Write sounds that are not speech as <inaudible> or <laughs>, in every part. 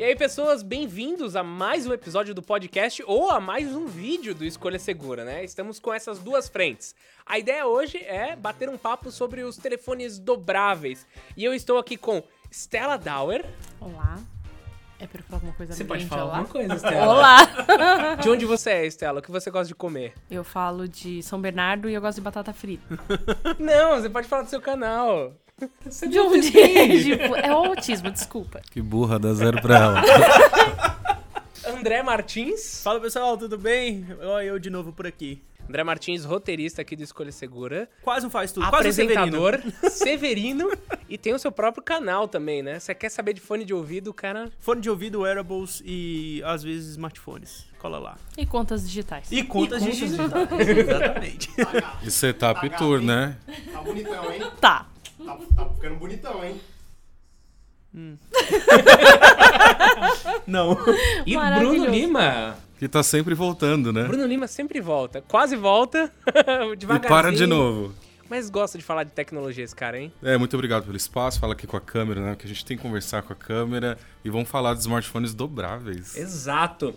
E aí, pessoas, bem-vindos a mais um episódio do podcast ou a mais um vídeo do Escolha Segura, né? Estamos com essas duas frentes. A ideia hoje é bater um papo sobre os telefones dobráveis. E eu estou aqui com Stella Dauer. Olá. É pra eu falar alguma coisa Você pode falar alguma coisa, Stella? Olá! De onde você é, Stella? O que você gosta de comer? Eu falo de São Bernardo e eu gosto de batata frita. <laughs> Não, você pode falar do seu canal. Você De onde? <laughs> tipo, é o autismo, desculpa. Que burra, dá zero pra ela. <laughs> André Martins. Fala pessoal, tudo bem? Olha eu de novo por aqui. André Martins, roteirista aqui do Escolha Segura. Quase um faz tudo, quase um Severino. apresentador, <laughs> Severino. e tem o seu próprio canal também, né? Você quer saber de fone de ouvido, o cara. Fone de ouvido, wearables e às vezes smartphones. Cola lá. E contas digitais. E contas, E contas digitais. Exatamente. E setup tour, né? Tá bonitão, hein? Tá. Tá, tá ficando bonitão, hein? <laughs> Não. E Bruno. Lima. Que tá sempre voltando, né? Bruno Lima sempre volta. Quase volta. <laughs> E Devagarzinho. para de novo. Mas gosta de falar de tecnologia esse cara, hein? É, muito obrigado pelo espaço. Fala aqui com a câmera, né? Que a gente tem que conversar com a câmera. E vamos falar de smartphones dobráveis. Exato.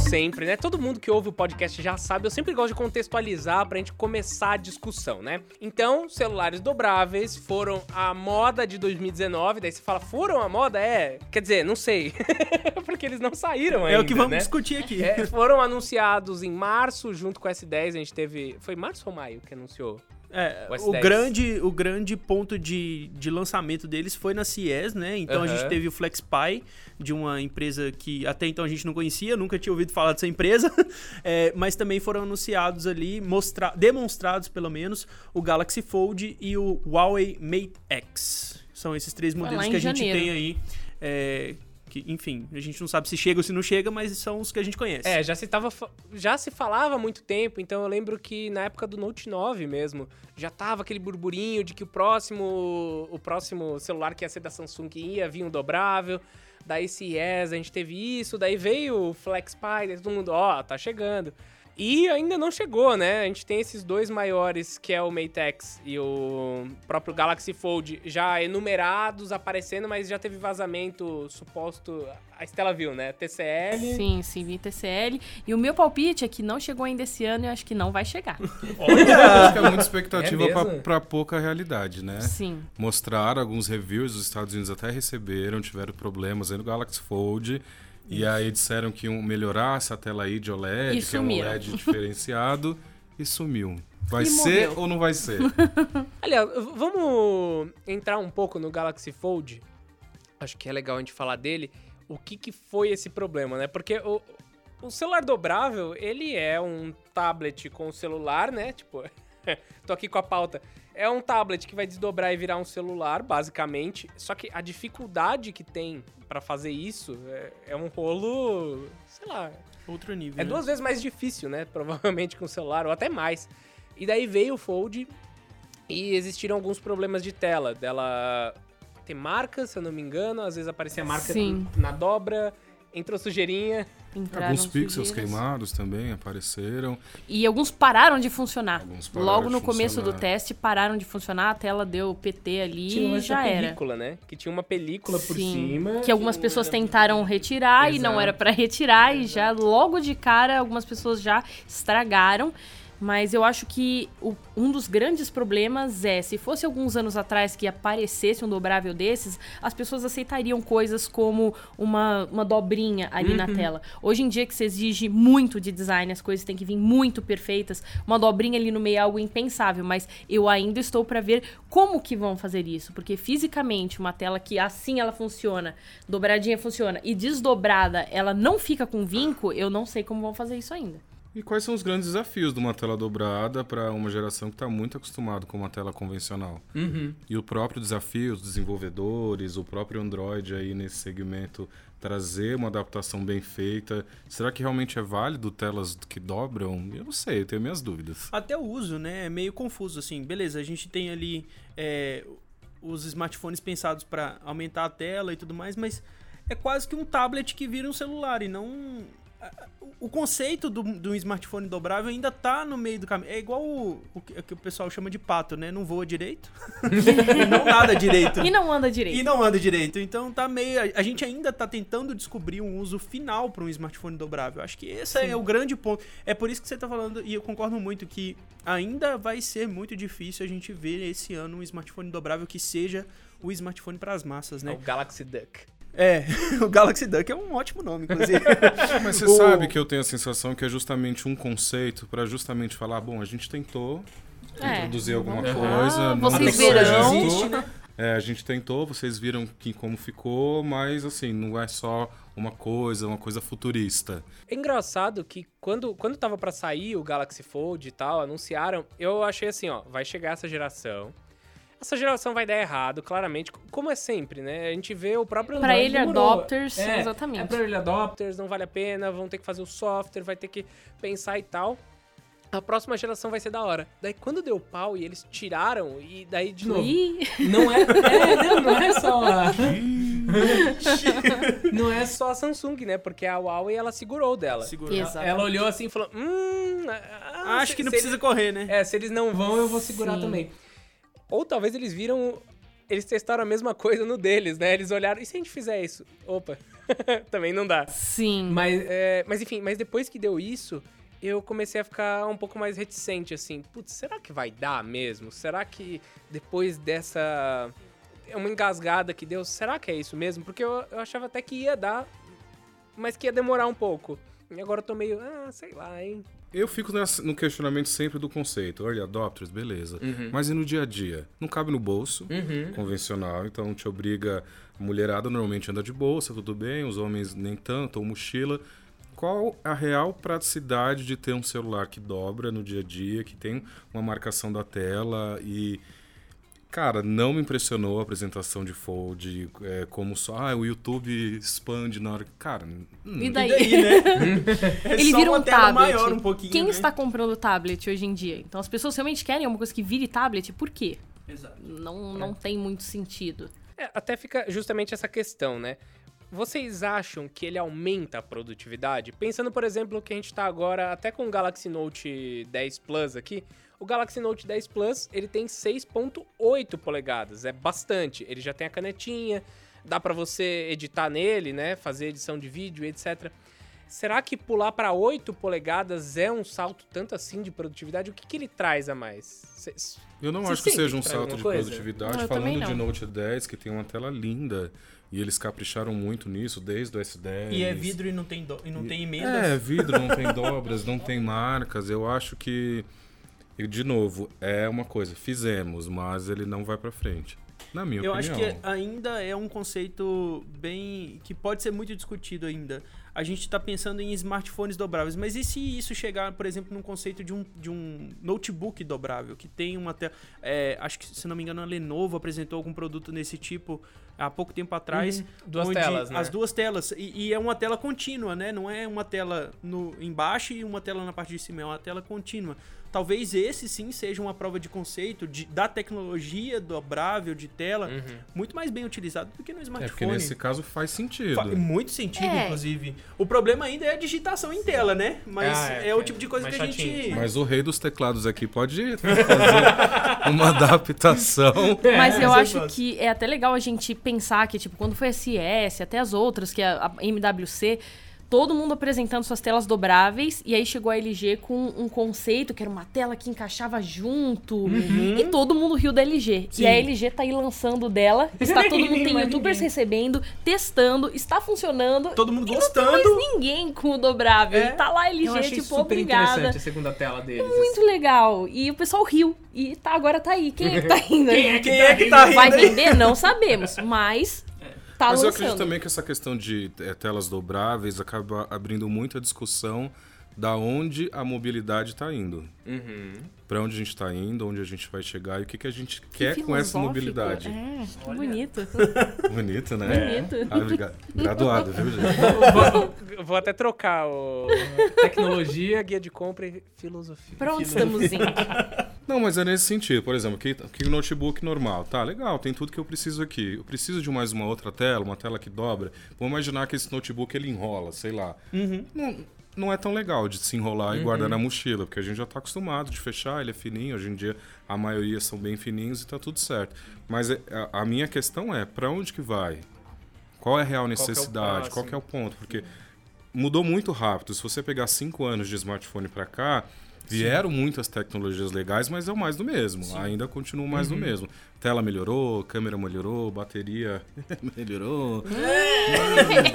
Sempre, né? Todo mundo que ouve o podcast já sabe, eu sempre gosto de contextualizar pra gente começar a discussão, né? Então, celulares dobráveis foram a moda de 2019, daí você fala, foram a moda? É, quer dizer, não sei. <laughs> Porque eles não saíram ainda, É o que vamos né? discutir aqui. É, foram anunciados em março, junto com o S10, a gente teve... Foi março ou maio que anunciou? É, O o, S10. grande, o grande ponto de, de lançamento deles foi na CES, né? Então a gente teve o FlexPy, de uma empresa que até então a gente não conhecia, nunca tinha ouvido falar dessa empresa. <laughs> É, mas também foram anunciados ali, mostra demonstrados pelo menos, o Galaxy Fold e o Huawei Mate X. São esses três modelos que a gente janeiro. tem aí. é, que, enfim, a gente não sabe se chega ou se não chega, mas são os que a gente conhece. É, já se, tava, já se falava há muito tempo, então eu lembro que na época do Note 9 mesmo, já tava aquele burburinho de que o próximo, o próximo celular que ia ser da Samsung ia vir um dobrável. Daí CES, a gente teve isso, daí veio o FlexPy, daí todo mundo, ó, tá chegando. E ainda não chegou, né? A gente tem esses dois maiores, que é o Mate X e o próprio Galaxy Fold, já enumerados, aparecendo, mas já teve vazamento suposto. A Estela viu, né? TCL. Sim, sim, vi TCL. E o meu palpite é que não chegou ainda esse ano e eu acho que não vai chegar. <laughs> Acho que é muita expectativa É pra pouca realidade, né? Sim. Mostraram alguns reviews, os Estados Unidos até receberam, tiveram problemas aí no Galaxy Fold. E aí disseram que iam melhorar essa tela aí de OLED, E que é um. OLED diferenciado, e sumiu. Vai E ser morreu. ou não vai ser? <laughs> Aliás, vamos entrar um pouco no Galaxy Fold. Acho que é legal a gente falar dele. O que, que foi esse problema, né? Porque o, o celular dobrável, ele é um tablet com celular, né? Tipo, <laughs> tô aqui com a pauta. É um tablet que vai desdobrar e virar um celular, basicamente. Só que a dificuldade que tem pra fazer isso é, é um rolo, sei lá, Outro nível. é né? duas vezes mais difícil, né? <laughs> Provavelmente com o celular, ou até mais. E daí veio o Fold e existiram alguns problemas de tela. Dela ter marcas, se eu não me engano. Às vezes aparecia marca Sim. na dobra, entrou sujeirinha. Entraram Alguns pixels sujeiras. queimados também apareceram. E alguns pararam de funcionar. Alguns pararam Logo de no começo do funcionar. teste, pararam de funcionar, a tela deu PT ali Tinha e já era. película, né? Que tinha uma película por Sim, cima. Que algumas pessoas tentaram retirar e não Exato. era pra retirar e já logo de cara algumas pessoas já estragaram. Mas eu acho que o- um dos grandes problemas é, se fosse alguns anos atrás que aparecesse um dobrável desses, as pessoas aceitariam coisas como uma, uma dobrinha ali na tela. Hoje em dia que se exige muito de design, as coisas têm que vir muito perfeitas, uma dobrinha ali no meio é algo impensável, mas eu ainda estou pra ver como que vão fazer isso, porque fisicamente uma tela que assim ela funciona, dobradinha funciona e desdobrada ela não fica com vinco, eu não sei como vão fazer isso ainda. E quais são os grandes desafios de uma tela dobrada para uma geração que está muito acostumada com uma tela convencional? Uhum. E o próprio desafio, os desenvolvedores, o próprio Android aí nesse segmento trazer uma adaptação bem feita. Será que realmente é válido telas que dobram? Eu não sei, eu tenho minhas dúvidas. Até o uso, né? É meio confuso, assim. Beleza, a gente tem ali é, os smartphones pensados para aumentar a tela e tudo mais, mas é quase que um tablet que vira um celular e não. O conceito do, do smartphone dobrável ainda tá no meio do caminho. É igual o, o que o que o pessoal chama de pato, né? Não voa direito. <laughs> e não nada direito. E não anda direito. E não anda direito. Então tá meio. a- A gente ainda tá tentando descobrir um uso final para um smartphone dobrável. Acho que esse é o grande ponto. É por isso que você tá falando, e eu concordo muito, que ainda vai ser muito difícil a gente ver esse ano um smartphone dobrável que seja o smartphone para as massas, É né? o Galaxy Duck. É, <laughs> o Galaxy Duck é um ótimo nome, inclusive. <laughs> Mas você O- sabe que eu tenho a sensação que é justamente um conceito pra justamente falar, bom, a gente tentou É. introduzir alguma Ah, coisa, não vocês deu verão. certo. Existe, né? É, a gente tentou, vocês viram que como ficou, mas assim, não é só uma coisa, uma coisa futurista. É engraçado que quando, quando tava pra sair o Galaxy Fold e tal, anunciaram, eu achei assim, ó, vai chegar essa geração. Essa geração vai dar errado, claramente, como é sempre, né? A gente vê o próprio Pra Android ele demorou. adopters, É, exatamente. É pra early adopters, não vale a pena, vão ter que fazer o software, vai ter que pensar e tal. A próxima geração vai ser da hora. Daí quando deu pau e eles tiraram, e daí de novo. Ih, Não é, é, <laughs> não, não é só a... não é só a Samsung, né? Porque a Huawei, ela segurou dela. Segura. Exato. Ela olhou assim e falou, hum... ah, Acho se- que não precisa eles- correr, né? É, se eles não vão, eu vou segurar Sim. também. Ou talvez eles viram... Eles testaram a mesma coisa no deles, né? Eles olharam, e se a gente fizer isso? Opa, <laughs> também não dá. sim. Mas, é, mas enfim, mas depois que deu isso, eu comecei a ficar um pouco mais reticente, assim. Putz, será que vai dar mesmo? Será que depois dessa. É uma engasgada que deu, será que é isso mesmo? Porque eu, eu achava até que ia dar, mas que ia demorar um pouco. E agora eu tô meio, ah, sei lá, hein? Eu fico nessa- no questionamento sempre do conceito. Early adopters, beleza. Mas e no dia a dia? Não cabe no bolso, convencional, então te obriga. A mulherada normalmente anda de bolsa, tudo bem, os homens nem tanto, ou mochila. Qual a real praticidade de ter um celular que dobra no dia a dia, que tem uma marcação da tela e. Cara, não me impressionou a apresentação de Fold, é, como só, ah, o YouTube expande na hora. Cara, hum, E E daí? daí, né? <laughs> É Ele só vira uma um tela tablet. maior um pouquinho, Quem né? está comprando tablet hoje em dia? Então as pessoas realmente querem alguma coisa que vire tablet, por quê? Exato. Não, não tem muito sentido. É, até fica justamente essa questão, né? Vocês acham que ele aumenta a produtividade? Pensando, por exemplo, que a gente tá agora até com o Galaxy Note 10 Plus aqui. O Galaxy Note 10 Plus, ele tem 6.8 polegadas, é bastante. Ele já tem a canetinha, dá pra você editar nele, né, fazer edição de vídeo, etc. Será que pular pra 8 polegadas é um salto tanto assim de produtividade? O que, que ele traz a mais? Cês- Eu não acho que seja um que salto de coisa? produtividade. Não, Falando de. Note 10, que tem uma tela linda, e eles capricharam muito nisso desde o S10. E é vidro e não tem, do... e não tem É, emendas. vidro, não tem dobras, não tem marcas. Eu acho que, e de novo, é uma coisa, fizemos, mas ele não vai pra frente. Na minha Eu acho opinião. que ainda é um conceito bem. que pode ser muito discutido ainda. A gente está pensando em smartphones dobráveis, mas e se isso chegar, por exemplo, num conceito de um, de um notebook dobrável, que tem uma tela. é, acho que, se não me engano, a Lenovo apresentou algum produto nesse tipo há pouco tempo atrás. Duas onde telas, né? As duas telas. E, e é uma tela contínua, né? Não é uma tela no, embaixo e uma tela na parte de cima, é uma tela contínua. Talvez esse sim seja uma prova de conceito de, da tecnologia dobrável de tela muito mais bem utilizado do que no É, smartphone. porque nesse caso faz sentido. Fa- muito sentido, É. inclusive. O problema ainda é a digitação em tela, né? Mas Ah, é, é, o é tipo de coisa que a gente. chatinho. <laughs> Mas o rei dos teclados aqui pode <laughs> fazer uma adaptação. Mas eu mas eu acho que é até legal a gente pensar que, tipo, quando foi a CS, até as outras, que é a, a MWC, todo mundo apresentando suas telas dobráveis, e aí chegou a LG com um conceito que era uma tela que encaixava junto, e todo mundo riu da LG. Sim. E a LG tá aí lançando dela, está todo mundo, tem <laughs> youtubers ninguém. recebendo, testando, está funcionando. Todo mundo e não tem gostando. mais ninguém com o dobrável. É. E tá lá a Eu LG, achei tipo, super obrigada. interessante a segunda tela deles. assim. Muito legal. E o pessoal riu. E tá, agora tá aí. Quem é que tá <laughs> rindo? Quem é que Quem é que tá rindo? Vai <laughs> vender? Não sabemos. Mas tá Mas eu lançando. acredito também que essa questão de eh, telas dobráveis acaba abrindo muita discussão da onde a mobilidade está indo. Uhum. Para onde a gente está indo, onde a gente vai chegar e o que, que a gente quer Que com essa mobilidade. É, que bonito. <laughs> Bonito, né? Bonito. Ah, obrigado. Graduado, viu, gente? <laughs> Vou, vou até trocar o <laughs> tecnologia, guia de compra e filosofia. Pra onde estamos indo? Não, mas é nesse sentido. Por exemplo, aqui, aqui o notebook normal. Tá, legal, tem tudo que eu preciso aqui. Eu preciso de mais uma outra tela, uma tela que dobra. Vamos imaginar que esse notebook ele enrola, sei lá. Não, não é tão legal de se enrolar e guardar na mochila, porque a gente já está acostumado de fechar, ele é fininho. Hoje em dia a maioria são bem fininhos e tá tudo certo. Mas é- a, a minha questão é, para onde que vai? Qual é a real é o necessidade? Qual que é o próximo? ponto? Porque mudou muito rápido. Se você pegar cinco anos de smartphone para cá, vieram muitas tecnologias legais, mas é o mais do mesmo. Ainda continua o mais do mesmo. Tela melhorou, câmera melhorou, bateria <laughs> melhorou.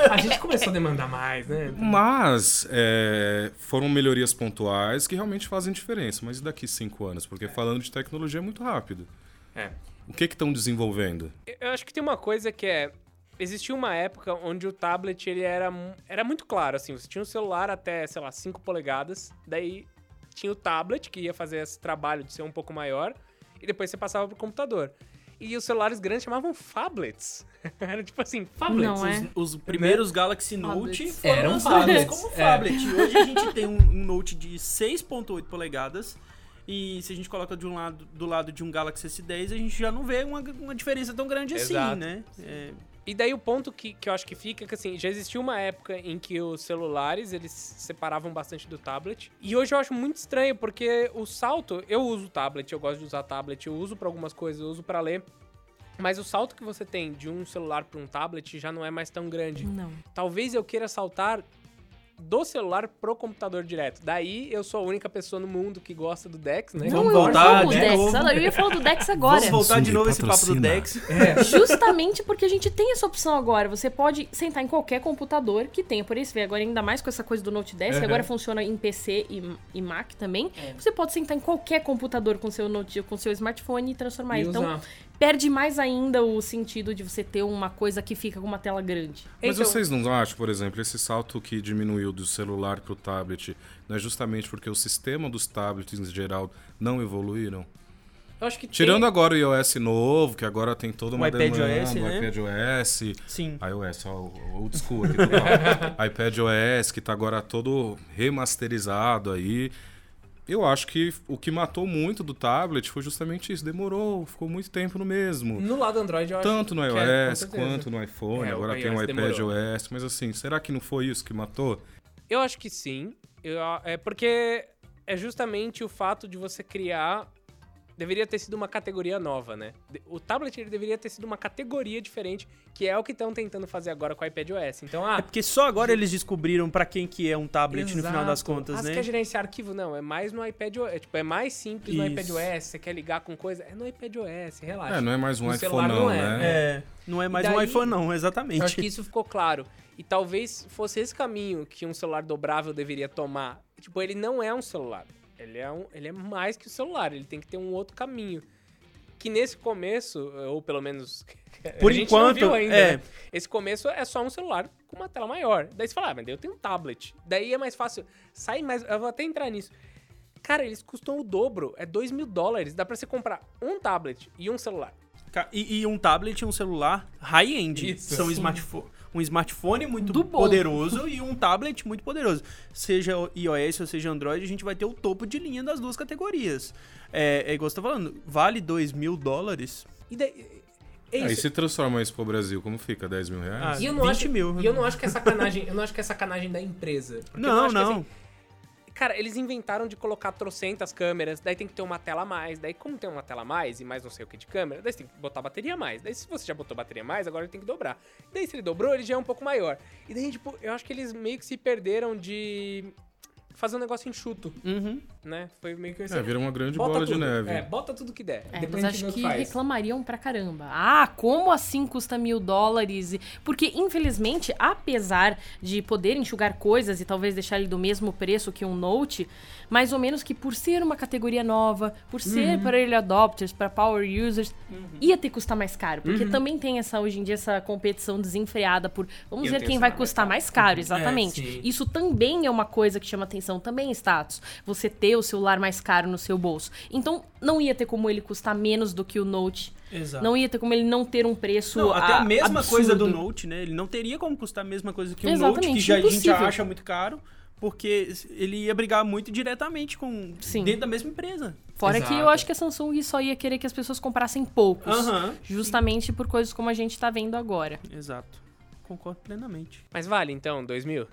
A gente começou a demandar mais, né? Mas é, foram melhorias pontuais que realmente fazem diferença. Mas e daqui cinco anos? Porque falando de tecnologia é muito rápido. É. O que que estão desenvolvendo? Eu acho que tem uma coisa que é. Existia uma época onde o tablet ele era, era muito claro, assim, você tinha um celular até, sei lá, 5 polegadas, daí tinha o tablet, que ia fazer esse trabalho de ser um pouco maior, e depois você passava pro computador. E os celulares grandes chamavam phablets. <laughs> era tipo assim, phablets. Não é? Os primeiros Galaxy Note foram Eram lançados tablets, como é. tablet. Hoje a gente tem um, um Note de 6.8 polegadas. E se a gente coloca de um lado, do lado de um Galaxy S10, a gente já não vê uma, uma diferença tão grande Exato. assim, né? É, E daí o ponto que, que eu acho que fica é que assim, já existiu uma época em que os celulares eles se separavam bastante do tablet. E hoje eu acho muito estranho, porque o salto, eu uso tablet, eu gosto de usar tablet, eu uso pra algumas coisas, eu uso pra ler. Mas o salto que você tem de um celular pra um tablet já não é mais tão grande. Não. Talvez eu queira saltar do celular pro computador direto. Daí eu sou a única pessoa no mundo que gosta do Dex, né? Vamos não, voltar eu de Dex. novo. Eu ia falar do Dex agora. Vamos voltar de Samsung novo esse papo do patrocina. Dex. Justamente porque a gente tem essa opção agora. Você pode sentar em qualquer computador que tenha. Por isso, vê, agora ainda mais com essa coisa do Note 10, que Uhum. agora funciona em PC e, e Mac também. É. Você pode sentar em qualquer computador com seu Note, com seu smartphone e transformar. E então, usar. Perde mais ainda o sentido de você ter uma coisa que fica com uma tela grande. Mas Então- vocês não acham, por exemplo, esse salto que diminuiu do celular para o tablet, não é justamente porque o sistema dos tablets em geral não evoluíram? Eu acho que Tirando tem... agora o iOS novo, que agora tem toda uma O iPad demanda, OS, o né? iPad OS, Sim. iOS, ó, o old school aqui, total. <laughs> iPad OS, que tá agora todo remasterizado aí. Eu acho que o que matou muito do tablet foi justamente isso. Demorou, ficou muito tempo no mesmo. No lado Android eu acho Tanto no é, iOS certeza. quanto no iPhone, É, agora tem o iOS iPad. OS, mas assim, será que não foi isso que matou? Eu acho que sim. Eu- é porque é justamente o fato de você criar. Deveria ter sido uma categoria nova, né? O tablet ele deveria ter sido uma categoria diferente, que é o que estão tentando fazer agora com o iPad OS. Então, ah. É porque só agora eles descobriram pra quem que é um tablet no final das exato. contas, ah, Você né? quer gerenciar arquivo? Não, é mais no iPad OS. É, tipo, é mais simples no Isso. iPad OS. Você quer ligar com coisa? É no iPad OS, relaxa. É, não é mais um No iPhone celular não, não é, né? É, não é mais E um daí- iPhone não, exatamente. Eu acho que isso ficou claro. E talvez fosse esse caminho que um celular dobrável deveria tomar. Tipo, ele não é um celular. Ele é, um, ele é mais que o celular. Ele tem que ter um outro caminho. Que nesse começo, ou pelo menos. <laughs> Por enquanto, ainda, é. né? Esse começo é só um celular com uma tela maior. Daí você fala, ah, mas daí eu tenho um tablet. Daí é mais fácil. Sai mais. Eu vou até entrar nisso. Cara, eles custam o dobro. É 2 mil dólares. Dá pra você comprar um tablet e um celular. E, e um tablet e um celular high-end. São Sim. Um smartphone muito Do bom. poderoso e um tablet muito poderoso. Seja o iOS ou seja Android, a gente vai ter o topo de linha das duas categorias. É, é igual você tá falando, vale 2 mil dólares? E daí. É Aí isso. se transforma isso pro Brasil, como fica? 10 mil reais? Ah, E eu não 20 acho, mil. E eu não acho que é sacanagem, eu não acho que é sacanagem da empresa. Não, acho que, não. assim, cara, eles inventaram de colocar trocentas câmeras, daí tem que ter uma tela a mais, daí como tem uma tela a mais e mais não sei o que de câmera, daí você tem que botar bateria a mais. Daí se você já botou bateria a mais, agora ele tem que dobrar. Daí se ele dobrou, ele já é um pouco maior. E daí, tipo, eu acho que eles meio que se perderam de fazer um negócio enxuto, Uhum. né? Foi meio que assim, É, vira uma grande bota bola de tudo. neve. É, bota tudo que der. É, Depois mas a gente acho que faz. reclamariam pra caramba. Ah, como assim custa mil dólares? Porque, infelizmente, apesar de poder enxugar coisas e talvez deixar ele do mesmo preço que um Note, mais ou menos que por ser uma categoria nova, por Uhum. ser para early adopters, para power users, ia ter que custar mais caro. Porque Uhum. também tem essa, hoje em dia, essa competição desenfreada por vamos Eu ver quem vai custar mais caro, exatamente. sim. Isso também é uma coisa que chama atenção, também é status. Você ter o celular mais caro no seu bolso. Então, não ia ter como ele custar menos do que o Note. Exato. Não ia ter como ele não ter um preço Não, até a mesma absurdo. coisa do Note, né? Ele não teria como custar a mesma coisa que o Note, que já, a gente já acha muito caro. Porque ele ia brigar muito diretamente com Sim. dentro da mesma empresa. Fora que eu Exato. acho que a Samsung só ia querer que as pessoas comprassem poucos. Aham. Justamente por coisas como a gente tá vendo agora. Exato. Concordo plenamente. Mas vale, então, 2 mil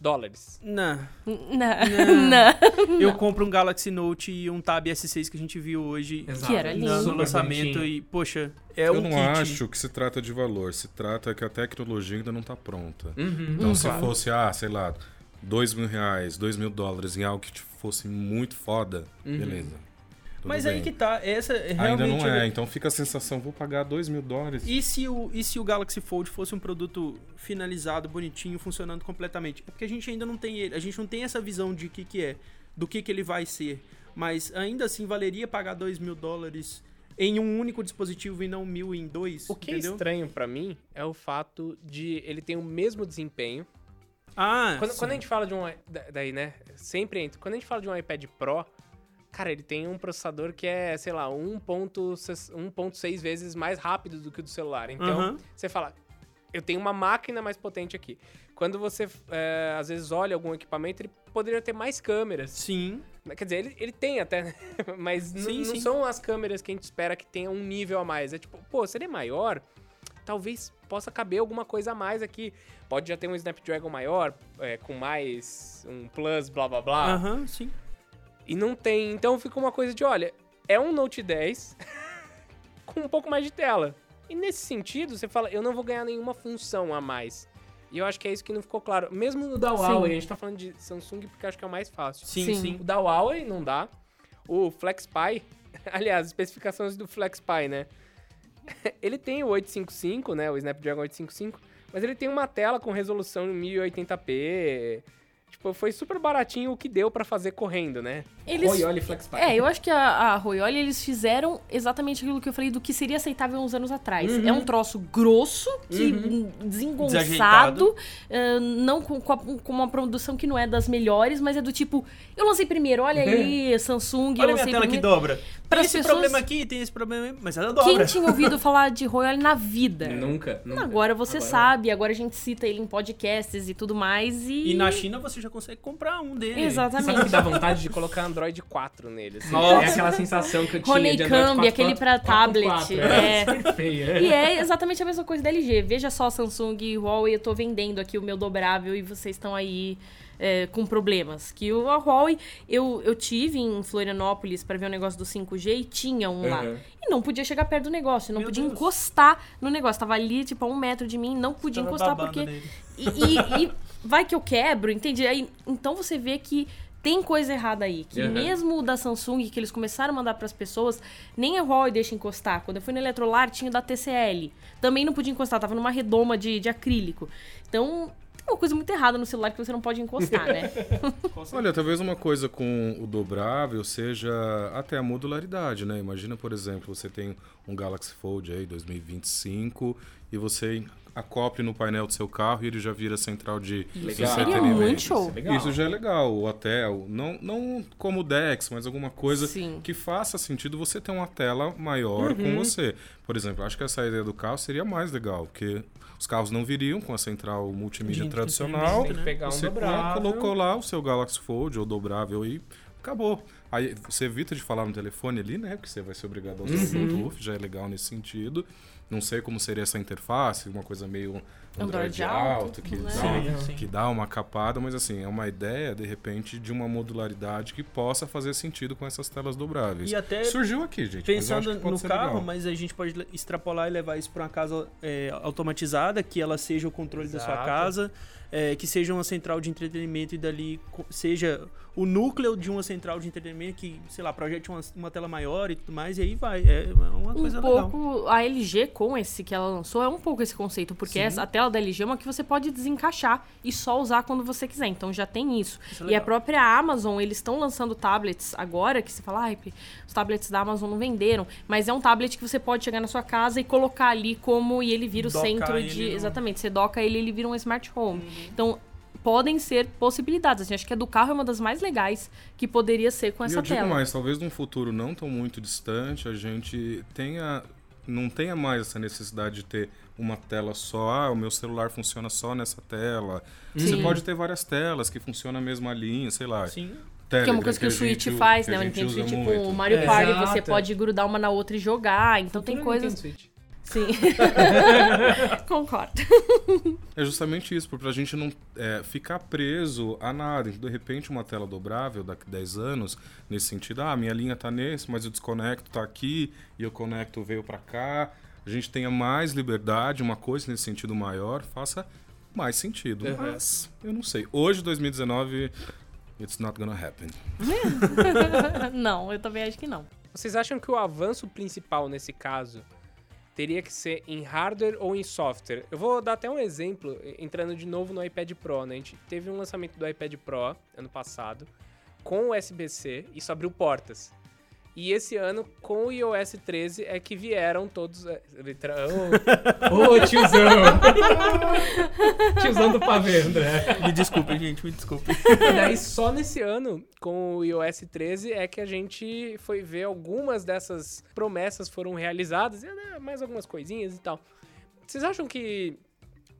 dólares. Não. Não. <laughs> Não. Eu compro um Galaxy Note e um Tab S6 que a gente viu hoje Que era lindo. no lançamento e, poxa, é eu um não kit. acho que se trata de valor, se trata que a tecnologia ainda não está pronta. Uhum. Então, se Claro. fosse, ah, sei lá, dois mil reais, dois mil dólares em algo que te fosse muito foda, beleza. Tudo Mas bem. aí que tá, essa é Ainda realmente... não é, então fica a sensação, vou pagar dois mil dólares. E se, o, e se o Galaxy Fold fosse um produto finalizado, bonitinho, funcionando completamente? É porque a gente ainda não tem ele, a gente não tem essa visão de que que é, do que que ele vai ser. Mas ainda assim, valeria pagar 2 mil dólares em um único dispositivo e não mil em dois, O que entendeu? é estranho pra mim é o fato de ele ter o mesmo desempenho. Ah, Quando, sim. quando a gente fala de um. Daí, né? Sempre entra. Quando a gente fala de um iPad Pro, cara, ele tem um processador que é, sei lá, 1.6 1.6 vezes mais rápido do que o do celular. Então, Aham. você fala, eu tenho uma máquina mais potente aqui. Quando você, é, às vezes, olha algum equipamento, ele poderia ter mais câmeras. Sim, Quer dizer, ele, ele tem até, né? <laughs> mas n- Sim, não sim. são as câmeras que a gente espera que tenha um nível a mais. É tipo, pô, se ele é maior, talvez possa caber alguma coisa a mais aqui. Pode já ter um Snapdragon maior, é, com mais um Plus, blá blá blá. aham, sim. E não tem. Então fica uma coisa de, olha, é um Note 10 <laughs> com um pouco mais de tela. E nesse sentido, você fala, eu não vou ganhar nenhuma função a mais. E eu acho que é isso que não ficou claro. Mesmo no da Sim. Huawei, a gente tá falando de Samsung porque eu acho que é o mais fácil. Sim, Sim. sim. O da Huawei não dá. O FlexPy, <laughs> aliás, especificações do FlexPy, né? <laughs> Ele tem o 855, né? O Snapdragon 855, mas ele tem uma tela com resolução 1080p. Tipo, foi super baratinho o que deu pra fazer correndo, né? Eles- Oi, olha FlexPy. É, eu acho que a, a Royoli, eles fizeram exatamente aquilo que eu falei do que seria aceitável uns anos atrás. Uhum. É um troço grosso, que, hum, desengonçado, ah, não com, com, a- com uma produção que não é das melhores, mas é do tipo, eu lancei primeiro, olha aí, <laughs> Samsung, eu Olha a minha lancei tela que primeiro. dobra. Pras tem esse pessoas- problema aqui, tem esse problema aí, mas ela Quem dobra. tinha ouvido <laughs> falar de Royoli na vida? Nunca, nunca. Agora você Agora- sabe, agora a gente cita ele em podcasts e tudo mais e... E na China você já consegue comprar um dele. Exatamente. Sabe que dá vontade de colocar Android 4 nele? assim? Nossa. É aquela sensação que eu tinha de Android Honeycomb, 4, aquele pra 4, tablet, 4, é. super feio, é. E é exatamente a mesma coisa da LG. Veja só, Samsung e Huawei, eu tô vendendo aqui o meu dobrável e vocês estão aí é, com problemas. Que o a Huawei, eu, eu tive em Florianópolis pra ver o negócio do 5G e tinha um lá. Uhum. E não podia chegar perto do negócio, não Meu podia Deus. encostar no negócio. Tava ali, tipo, a um metro de mim, não podia encostar porque... nele. E, e- e vai que eu quebro, entende? Aí, então você vê que tem coisa errada aí. Que Uhum. mesmo o da Samsung, que eles começaram a mandar pras pessoas, nem a Huawei deixa encostar. Quando eu fui no Eletrolar, tinha o da TCL. Também não podia encostar, tava numa redoma de, de acrílico. Então, tem uma coisa muito errada no celular que você não pode encostar, né? <laughs> Olha, talvez uma coisa com o dobrável seja até a modularidade, né? Imagina, por exemplo, você tem um Galaxy Fold aí 2025 e você acople no painel do seu carro e ele já vira central de Legal. Entretenimento. Isso é. Isso já é legal, ou até, não, não como o Dex, mas alguma coisa Sim. que faça sentido você ter uma tela maior com você. Por exemplo, acho que essa ideia do carro seria mais legal, porque os carros não viriam com a central multimídia De tradicional. Tem que pegar um Você dobrável. colocou lá o seu Galaxy Fold ou dobrável e acabou. Aí você evita de falar no telefone ali, né? Porque você vai ser obrigado a usar o Bluetooth, já é legal nesse sentido. Não sei como seria essa interface, uma coisa meio Android Android alto, alto, que, né? dá sim. que dá uma capada, mas assim, é uma ideia, de repente, de uma modularidade que possa fazer sentido com essas telas dobráveis. E até Surgiu aqui, gente. Pensando no carro, legal. mas a gente pode extrapolar e levar isso para uma casa é, automatizada, que ela seja o controle da sua Exato. casa, é, que seja uma central de entretenimento e dali seja o núcleo de uma central de entretenimento que, sei lá, projete uma, uma tela maior e tudo mais, e aí vai. É uma coisa um legal. pouco a LG com esse que ela lançou é um pouco esse conceito, porque essa, a tela da LG é uma que você pode desencaixar e só usar quando você quiser. Então já tem isso. Isso é e a legal. própria Amazon, eles estão lançando tablets agora que você fala, ai, os tablets da Amazon não venderam, mas é um tablet que você pode chegar na sua casa e colocar ali como e ele vira o Docar centro de, exatamente, você doca ele, ele vira um smart home. Então podem ser possibilidades. Assim, acho que a do carro é uma das mais legais que poderia ser com E essa eu digo tela. mais, talvez num futuro não tão muito distante, a gente tenha não tenha mais essa necessidade de ter uma tela só, ah, o meu celular funciona só nessa tela. Você Sim. pode ter várias telas que funcionam a mesma linha, sei lá. Sim. Que é uma Telegram, coisa que, o a Switch gente- faz, que né? O Nintendo Switch, muito. tipo, o Mario É. Party, você pode grudar uma na outra e jogar. Então tem coisas. Nintendo Switch. Sim. <laughs> Concordo. É justamente isso, pra gente não é, ficar preso a nada. Então, de repente, uma tela dobrável daqui a 10 anos, nesse sentido, ah, minha linha tá nesse, mas eu desconecto tá aqui, e eu conecto veio pra cá. A gente tenha mais liberdade, uma coisa nesse sentido maior, faça mais sentido. Uhum. Mas, eu não sei. Hoje, 2019, it's not gonna happen. <laughs> não, eu também acho que não. Vocês acham que o avanço principal nesse caso teria que ser em hardware ou em software? Eu vou dar até um exemplo, entrando de novo no iPad Pro, né? A gente teve um lançamento do iPad Pro ano passado com USB-C, isso abriu portas. E esse ano, com o iOS 13, é que vieram todos. é, Ô, <laughs> Ô, tiozão! <laughs> tiozão do pavê, André. Me desculpem, gente, me desculpem. E daí, só nesse ano, com o iOS 13, é que a gente foi ver algumas dessas promessas foram realizadas, e né, mais algumas coisinhas e tal. Vocês acham que,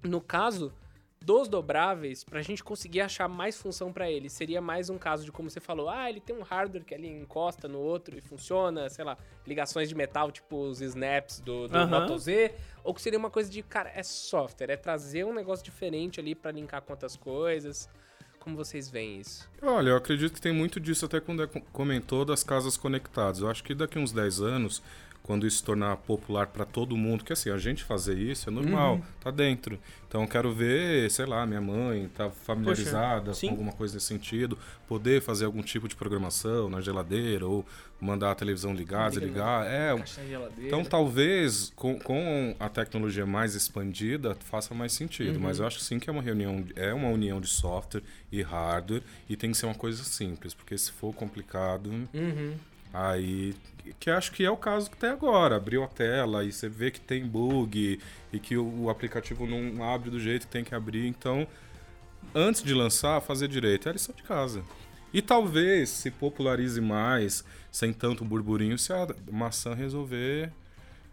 no caso dos dobráveis, pra gente conseguir achar mais função pra ele, seria mais um caso de como você falou, ah, ele tem um hardware que ele encosta no outro e funciona, sei lá, ligações de metal, tipo os snaps do, do Aham. Moto Z, ou que seria uma coisa de, cara, é software, é trazer um negócio diferente ali pra linkar com outras coisas. Como vocês veem isso? Olha, eu acredito que tem muito disso até quando é- comentou das casas conectadas. Eu acho que daqui uns 10 anos, quando isso se tornar popular para todo mundo, que assim, a gente fazer isso é normal, Uhum. tá dentro. Então eu quero ver, sei lá, minha mãe tá familiarizada sim. com alguma coisa nesse sentido, poder fazer algum tipo de programação na geladeira ou mandar a televisão ligar, Liga desligar. É, então talvez com, com a tecnologia mais expandida faça mais sentido, Uhum. mas eu acho sim que é uma reunião, é uma união de software e hardware e tem que ser uma coisa simples, porque se for complicado, Uhum. aí que acho que é o caso que tem agora, abriu a tela e você vê que tem bug e que o, o aplicativo não abre do jeito que tem que abrir, então antes de lançar, fazer direito é a lição de casa. E talvez se popularize mais, sem tanto burburinho, se a maçã resolver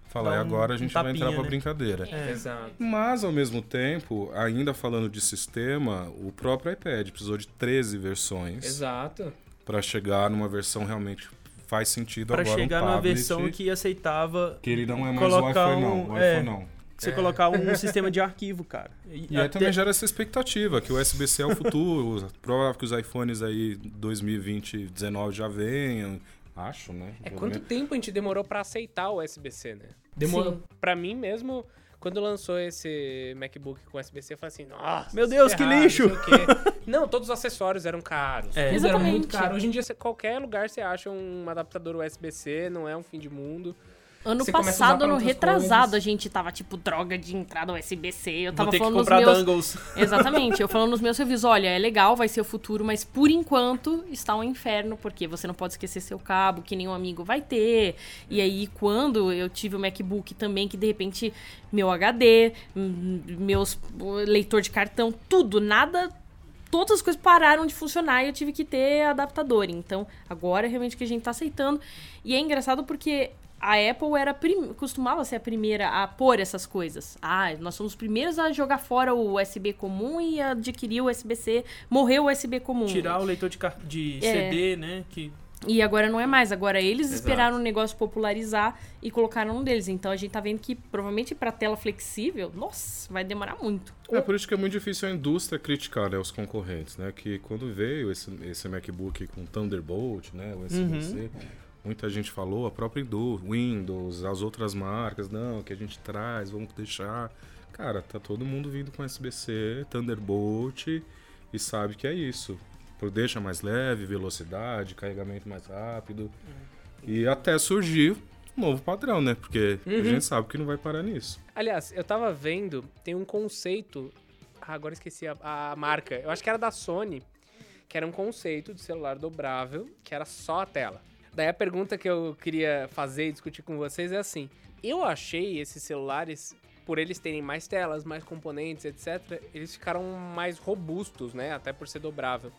falar, e um- agora a um gente vai tapinha, entrar pra né? brincadeira. É. Exato. Mas, ao mesmo tempo, ainda falando de sistema, o próprio iPad precisou de 13 versões Exato. para chegar numa versão realmente faz sentido Pra agora chegar um numa versão que aceitava que ele não é mais o colocar iPhone não, um- o é. iPhone não. você É. colocar um <laughs> sistema de arquivo, cara. E aí também gera essa expectativa que o USB-C é o futuro, <laughs> provável que os iPhones aí 2020, 19 já venham, acho, né? É quanto tempo a gente demorou pra aceitar o USB-C, né? Demorou. Pra mim mesmo, quando lançou esse MacBook com USB-C, eu falei assim, nossa. Meu Deus, que lixo! não. <laughs> Não, todos os acessórios eram caros. É. Tudo era muito Exatamente. caro. Hoje em dia, qualquer lugar você acha um adaptador USB-C, não é um fim de mundo. Ano Você passado, ano retrasado, coisas. a gente tava tipo droga de entrada USB-C. Eu Vou tava que falando nos comprar meus. dongles. <laughs> Exatamente, eu falando nos meus reviews, olha, é legal, vai ser o futuro, mas por enquanto está um inferno, porque você não pode esquecer seu cabo, que nenhum amigo vai ter. E aí, quando eu tive o MacBook também, que de repente meu HD, meus leitor de cartão, tudo, nada. Todas as coisas pararam de funcionar e eu tive que ter adaptador. Então, agora é realmente que a gente tá aceitando. E é engraçado porque a Apple era prim- costumava ser a primeira a pôr essas coisas. Ah, nós somos os primeiros a jogar fora o USB comum e adquirir o USB-C, morreu o USB comum. Tirar o leitor de, de É. CD, né? Que E agora não é mais. Agora eles Exato. esperaram o negócio popularizar e colocaram um deles. Então a gente tá vendo que provavelmente pra tela flexível, nossa, vai demorar muito. É por isso que é muito difícil a indústria criticar né, os concorrentes, né? Que quando veio esse, esse MacBook com Thunderbolt, né? O USB-C, muita gente falou, a própria Windows, as outras marcas, não, que a gente traz, vamos deixar. Cara, tá todo mundo vindo com USB-C, Thunderbolt e sabe que é isso. Por- Deixa mais leve, velocidade, carregamento mais rápido. E até surgir um novo padrão, né? Porque a gente sabe que não vai parar nisso. Aliás, eu tava vendo, tem um conceito. Ah, agora esqueci a, a marca. Eu acho que era da Sony, que era um conceito de celular dobrável, que era só a tela. Daí a pergunta que eu queria fazer e discutir com vocês é assim: eu achei esses celulares, por eles terem mais telas, mais componentes, etc., eles ficaram mais robustos, né? Até por ser dobrável.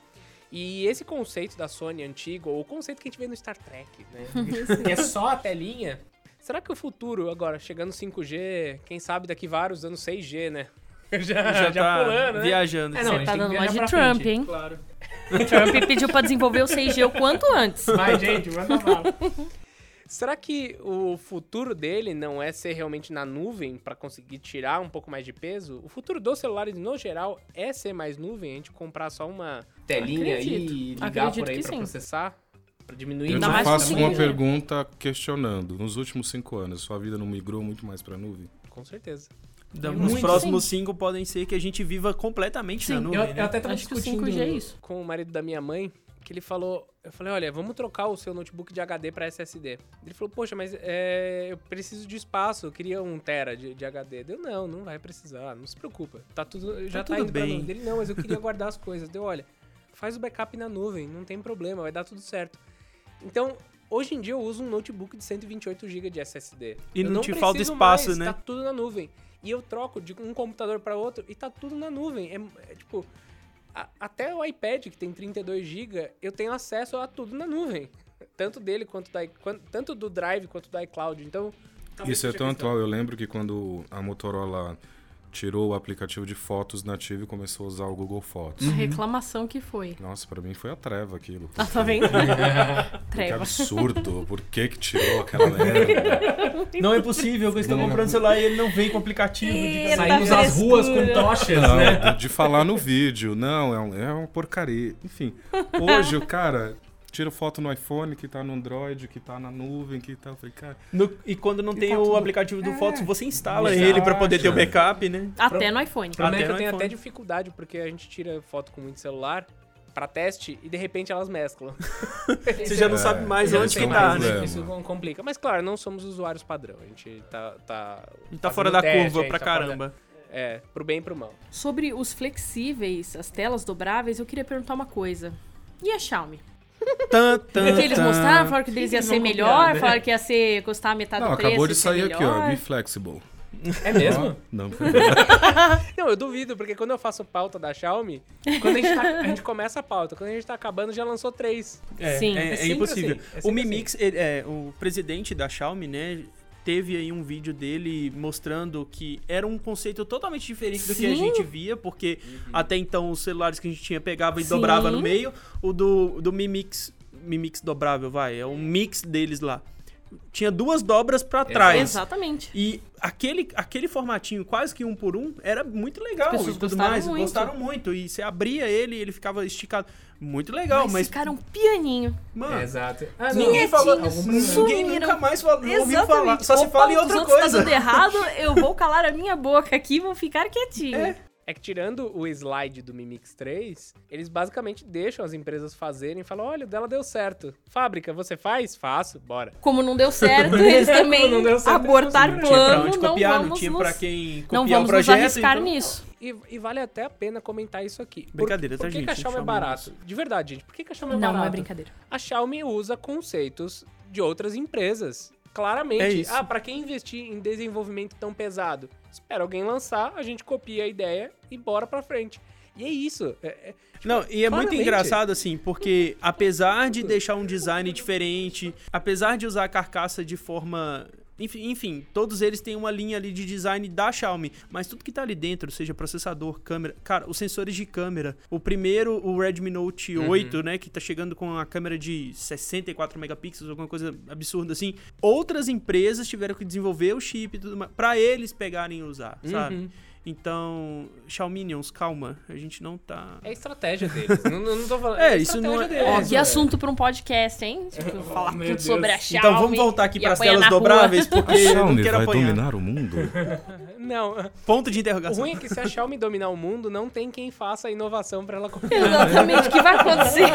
E esse conceito da Sony antigo, ou o conceito que a gente vê no Star Trek, né? <laughs> que é só a telinha. Será que o futuro, agora, chegando 5G, quem sabe daqui vários anos 6G, né? <laughs> já, Já, tá pulando, né? viajando. É, não, Você tá dando uma viajar de Trump, frente. hein? Claro. O <laughs> Trump pediu pra desenvolver o 6G o quanto antes. Vai, gente, manda bala. <laughs> Será que o futuro dele não é ser realmente na nuvem para conseguir tirar um pouco mais de peso? O futuro dos celulares, no geral, é ser mais nuvem? A gente comprar só uma telinha aí e ligar Acredito por aí sim. processar? Pra diminuir Eu te mais faço uma 5G. pergunta questionando. Nos últimos cinco anos, sua vida não migrou muito mais pra nuvem? Com certeza. Da- Muito Nos próximos sim. cinco podem ser que a gente viva completamente na Sim. nuvem. Eu, né? eu até tava Acho que o discutindo 5G é isso. com o marido da minha mãe, que ele falou... Eu falei, olha, vamos trocar o seu notebook de HD pra SSD. Ele falou, poxa, mas é, eu preciso de espaço, eu queria um tera de, de HD. Deu, não, não vai precisar, não se preocupa. Tá tudo, já tá, tudo indo pra bem. Dele, não, mas eu queria guardar as coisas. Deu, olha, faz o backup na nuvem, não tem problema, vai dar tudo certo. Então, hoje em dia eu uso um notebook de 128 GB de SSD. E Eu não te falta espaço, mais, né? Tá tudo na nuvem. E eu troco de um computador para outro e tá tudo na nuvem. É, é tipo, a- até o iPad que tem 32 GB, eu tenho acesso a tudo na nuvem. <laughs> Tanto dele quanto da, quan- tanto do Drive quanto do iCloud. Então, Isso é tão atual. Eu lembro que quando a Motorola tirou o aplicativo de fotos nativo e começou a usar o Google Fotos. A reclamação que foi. Nossa, pra mim foi a treva aquilo. Ah, tá vendo? <laughs> <laughs> Que Treva. absurdo. Por que que tirou aquela merda? <laughs> Não é possível que eu estou Não. comprando celular e ele não vem com aplicativo de Saímos às ruas com tochas, Não, né? de, de falar no vídeo. Não, é, um- é uma porcaria. Enfim, hoje o cara tira foto no iPhone que tá no Android, que tá na nuvem, que tá... Eu falei, cara... No- e quando não tem tá o tudo- aplicativo do Fotos, você instala Exato. ele pra poder ter o backup, né? Até no iPhone. É Até que eu no tenho iPhone. até dificuldade, porque a gente tira foto com muito celular pra teste e de repente elas mesclam. <laughs> Você já não É, sabe mais onde tem que tá, né? Isso complica. Mas claro, não somos usuários padrão. A gente tá. tá A gente tá fora da teste, a curva pra tá da- caramba. É, pro bem e pro mal. Sobre os flexíveis, as telas dobráveis, eu queria perguntar uma coisa. E a Xiaomi? Tan, tan, Porque eles mostraram, falaram que deles ia ser melhor, né? falaram que ia ser custar metade Não, do preço. acabou de ser sair aqui, ó. Be flexible. É mesmo? Ó, Não, <laughs> Não, eu duvido, porque quando eu faço pauta da Xiaomi, quando a gente, tá- a gente começa a pauta, quando a gente tá acabando, já lançou três. É, Sim. é, É é impossível. assim, é o sempre Mimix, ele- é, o presidente da Xiaomi, né, teve aí um vídeo dele mostrando que era um conceito totalmente diferente do que a Sim. gente via, porque até então os celulares que a gente tinha pegava e Sim. dobrava no meio, o do, do Mimix, Mimix dobrável, vai, é um mix deles lá. Tinha duas dobras pra trás. Exatamente. E aquele, aquele formatinho, quase que um por um, era muito legal. As pessoas e tudo gostaram mais. muito. Gostaram muito. E você abria ele e ele ficava esticado. Muito legal, mas, mas. ficaram pianinho. Mano, exato. ninguém falou. Ninguém nunca mais falou, ouviu Exatamente. falar. Só se Opa, fala em outra outros coisa. Tá dando errado, eu vou <laughs> calar a minha boca aqui e vou ficar quietinho. É. É que tirando o slide do Mi Mix 3, eles basicamente deixam as empresas fazerem e falam: olha, o dela deu certo. Fábrica, você faz? Faço, bora. Como não deu <laughs> certo, eles também não certo, abortar eles Não tinha pra plano, onde não copiar, não, vamos tinha nos, pra quem copiar não o vamos nos projeto. arriscar então- nisso. E, e vale até a pena comentar isso aqui. Por- Brincadeira, por, tá, que, que a gente? Xiaomi é barato? De verdade, gente. Por que, que a Xiaomi é Não, barato? não é brincadeira. A Xiaomi usa conceitos de outras empresas. Claramente. É isso. Ah, pra quem investir em desenvolvimento tão pesado? Espera alguém lançar, a gente copia a ideia e bora pra frente. E é isso. É- é- Não, e é muito Claramente. engraçado assim, porque apesar de deixar um design diferente, apesar de usar a carcaça de forma. Enfim, enfim, todos eles têm uma linha ali de design da Xiaomi, mas tudo que tá ali dentro, seja processador, câmera, cara, os sensores de câmera. O primeiro, o Redmi Note 8, né, que tá chegando com a câmera de 64 megapixels, alguma coisa absurda assim. Outras empresas tiveram que desenvolver o chip e tudo mais para eles pegarem e usar, sabe? Então, Xiaominions, calma, a gente não tá É a estratégia deles. não, não tô falando. É, a isso não estratégia é- Ó, deles, que é. assunto pra um podcast, hein? Tipo, falar tudo Deus. sobre a Xiaomi. Então vamos voltar aqui para as apanhar telas dobráveis, porque A eu não Xiaomi quero vai apanhar. dominar o mundo? <laughs> Não, Ponto de o interrogação. ruim é que se a Xiaomi dominar o mundo, não tem quem faça a inovação pra ela copiar. Exatamente, o que vai acontecer?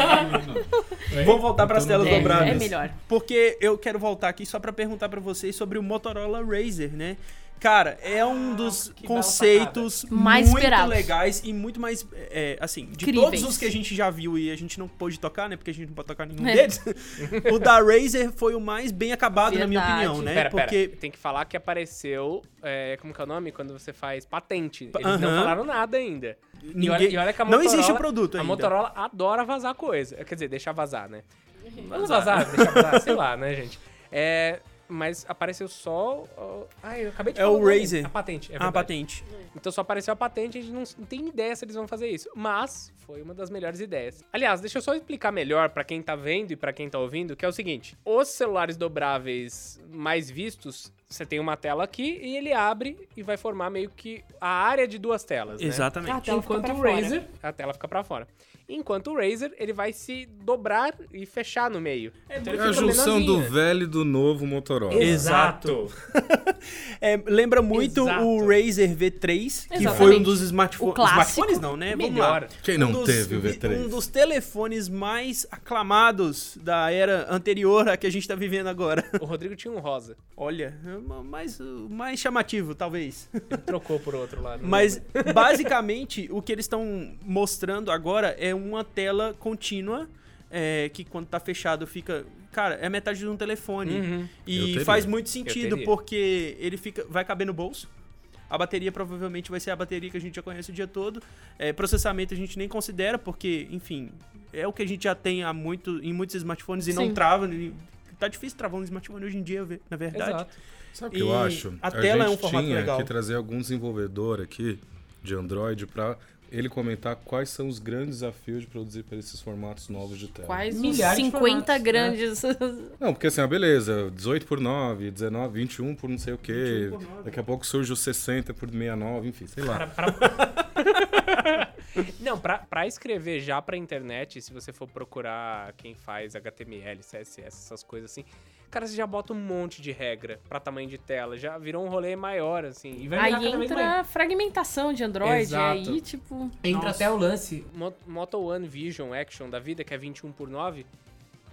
<laughs> Vamos voltar para as Então telas não- É, dobráveis. é melhor. Porque eu quero voltar aqui só para perguntar para vocês sobre o Motorola Razer, né? Cara, é um dos que bela conceitos Mais muito esperados. legais e muito mais, é, assim, de Críveis. todos os que a gente já viu e a gente não pôde tocar, né? Porque a gente não pode tocar nenhum É. deles. <laughs> o da Razer foi o mais bem acabado, na minha Verdade. opinião, né? Pera, Porque pera, tem que falar que apareceu, é, como que é o nome? Quando você faz patente. Eles Aham. não falaram nada ainda. E ninguém... olha, e olha que a não Motorola, existe o produto A ainda. Motorola adora vazar coisa. Quer dizer, deixar vazar, né? <laughs> Vamos vazar, deixar vazar, sei lá, né, gente? É, Mas apareceu só. Ai, eu acabei de É falar o nome. Razer. A patente. É a verdade. patente. Então só apareceu a patente, a gente não, não tem ideia se eles vão fazer isso. Mas foi uma das melhores ideias. Aliás, deixa eu só explicar melhor pra quem tá vendo e pra quem tá ouvindo, que é o seguinte: os celulares dobráveis mais vistos, você tem uma tela aqui e ele abre e vai formar meio que a área de duas telas. né? Exatamente. Ah, tela fica Enquanto pra o fora. Razer, a tela fica pra fora. Enquanto o Razer, ele vai se dobrar e fechar no meio. Então É a junção do menorzinho. velho e do novo Motorola. Exato. <laughs> É, lembra muito Exato. o Razer V3, que Exatamente. foi um dos smartphones. Smartphones não, né? Vamos Melhor. lá. Quem não Um dos- teve o V3? Um dos telefones mais aclamados da era anterior à que a gente tá vivendo agora. O Rodrigo tinha um rosa. Olha, é mais, mais chamativo, talvez. Ele trocou por outro lado. Mas, basicamente, o que eles estão mostrando agora é uma tela contínua, é, que quando tá fechado fica... Cara, é metade de um telefone. Uhum. E faz muito sentido, porque ele fica, vai caber no bolso. A bateria provavelmente vai ser a bateria que a gente já conhece o dia todo. É, processamento a gente nem considera, porque, enfim, é o que a gente já tem há muito, em muitos smartphones e não Sim. trava. e Tá difícil travar um smartphone hoje em dia, na verdade. Exato. Sabe o que eu acho? a tela é um gente formato tinha legal. que trazer algum desenvolvedor aqui de Android pra ele comentar quais são os grandes desafios de produzir para esses formatos novos de tela. Quais Milhares de 50 formatos, né? grandes. Não, porque assim, ah, beleza, 18 por 9, 19, 21 por não sei o quê. 21 por 9. Daqui a pouco surge o 60 por 69, enfim, sei lá. Pra- pra- <laughs> Não, pra, pra escrever já pra internet, se você for procurar quem faz HTML, CSS, essas coisas assim, cara, você já bota um monte de regra pra tamanho de tela. Já virou um rolê maior, assim. E vai Aí entra fragmentação de Android, Exato. aí tipo. Entra Nossa. até o lance. Mo- Moto One Vision Action da vida, que é 21 por 9,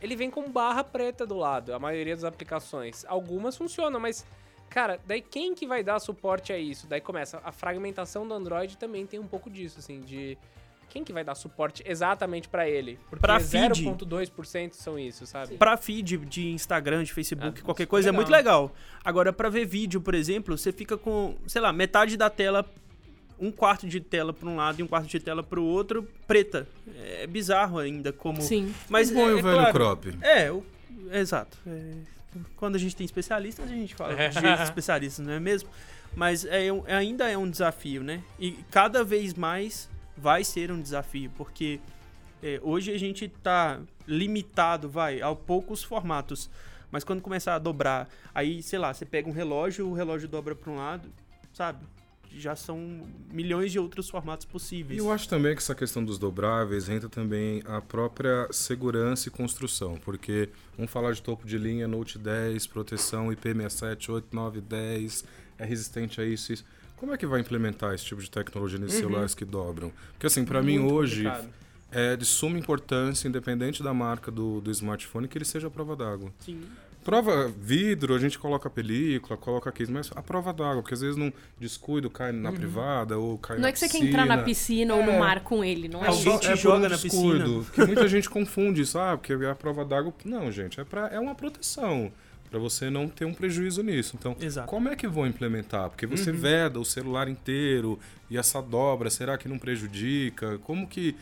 ele vem com barra preta do lado, a maioria das aplicações. Algumas funcionam, mas, cara, daí quem que vai dar suporte a isso? Daí começa, a fragmentação do Android também tem um pouco disso, assim, de... Quem que vai dar suporte exatamente pra ele? Porque Pra feed. 0.2% são isso, sabe? Pra feed de Instagram, de Facebook, Ah, qualquer coisa, é legal. muito legal. Agora, pra ver vídeo, por exemplo, você fica com, sei lá, metade da tela, um quarto de tela pra um lado e um quarto de tela pro outro, preta. É bizarro ainda como... Sim. Mas Bom, é, e o é velho claro, crop? É, o- exato. É, quando a gente tem especialistas, a gente fala de jeitos especialistas, não é mesmo? Mas é, um- ainda é um desafio, né? E cada vez mais vai ser um desafio, porque é, hoje a gente tá limitado, vai, a poucos formatos. Mas quando começar a dobrar, aí, sei lá, você pega um relógio, o relógio dobra para um lado, sabe? Já são milhões de outros formatos E possíveis. eu acho também que essa questão dos dobráveis entra também a própria segurança e construção, porque vamos falar de topo de linha, Note 10, proteção IP67, 8, 9, 10, é resistente a isso, isso. Como é que vai implementar esse tipo de tecnologia nesses Uhum. celulares que dobram? Porque assim, para mim hoje complicado. é de suma importância, independente da marca do, do smartphone, que ele seja a prova d'água. Sim. Prova vidro, a gente coloca película, coloca case, mas a prova d'água, porque às vezes num descuido cai na privada ou cai Não na é que você piscina. quer entrar na piscina ou no É. mar com ele, não é A gente é joga um na descuido, <laughs> Que muita gente confunde isso, ah, porque é a prova d'água. Não, gente, é, pra, é uma proteção. Pra você não ter um prejuízo nisso. Então, Exato. como é que vão implementar? Porque você veda o celular inteiro e essa dobra, será que não prejudica? Como que.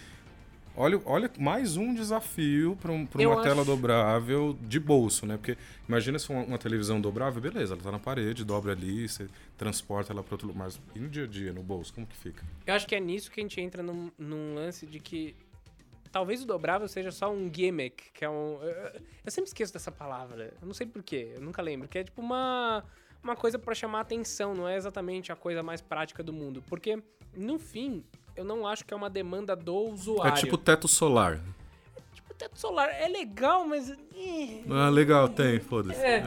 Olha, olha mais um desafio para um, uma tela acho- dobrável de bolso, né? Porque imagina se uma, uma televisão dobrável, beleza, ela tá na parede, dobra ali, você transporta ela para outro lugar. Mas e no dia a dia, no bolso, como que fica? Eu acho que é nisso que a gente entra num, num lance de que talvez o dobrável seja só um gimmick, que é um. Eu, eu sempre esqueço dessa palavra. Eu não sei porquê, eu nunca lembro. Que é tipo uma, uma coisa pra chamar atenção, não é exatamente a coisa mais prática do mundo. Porque, no fim, eu não acho que é uma demanda do usuário. É tipo teto solar. Tipo, teto solar é legal, mas. Ah, legal, tem, foda-se. É,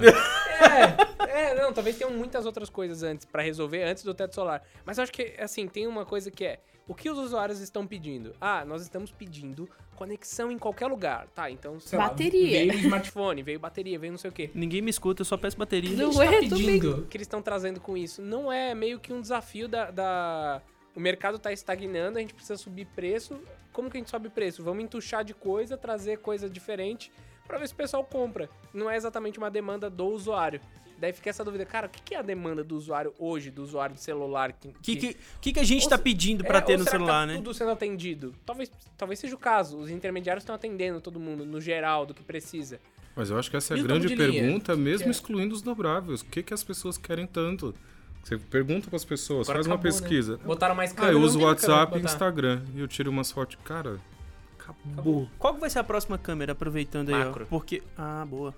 é, é, não, talvez tenham muitas outras coisas antes pra resolver antes do teto solar. Mas eu acho que, assim, tem uma coisa que é, o que os usuários estão pedindo? Ah, nós estamos pedindo conexão em qualquer lugar. Tá, então, sei lá, Bateria. veio smartphone, veio bateria, veio não sei o quê. Ninguém me escuta, eu só peço bateria. Não a é, tá pedindo, o que eles estão trazendo com isso, não é meio que um desafio da... da- O mercado tá estagnando, a gente precisa subir preço. Como que a gente sobe preço? Vamos entuchar de coisa, trazer coisa diferente pra ver se o pessoal compra. Não é exatamente uma demanda do usuário. Daí fica essa dúvida, cara, o que que é a demanda do usuário hoje, do usuário de celular? O que, que, que, que a gente tá se- pedindo é, pra ter ou no será que celular, tá né? tudo sendo atendido? Talvez, talvez seja o caso. Os intermediários estão atendendo todo mundo, no geral, do que precisa. Mas eu acho que essa é a grande de linha? pergunta, mesmo é? excluindo os dobráveis. O que, que as pessoas querem tanto? Você pergunta para as pessoas, Agora faz uma acabou, né? pesquisa. Botaram mais Ah, câmera. eu não uso WhatsApp e. Instagram. E eu tiro umas fotos. Cara, acabou. Qual que vai ser a próxima câmera, aproveitando aí, ó? Macro. Porque. Ah, boa.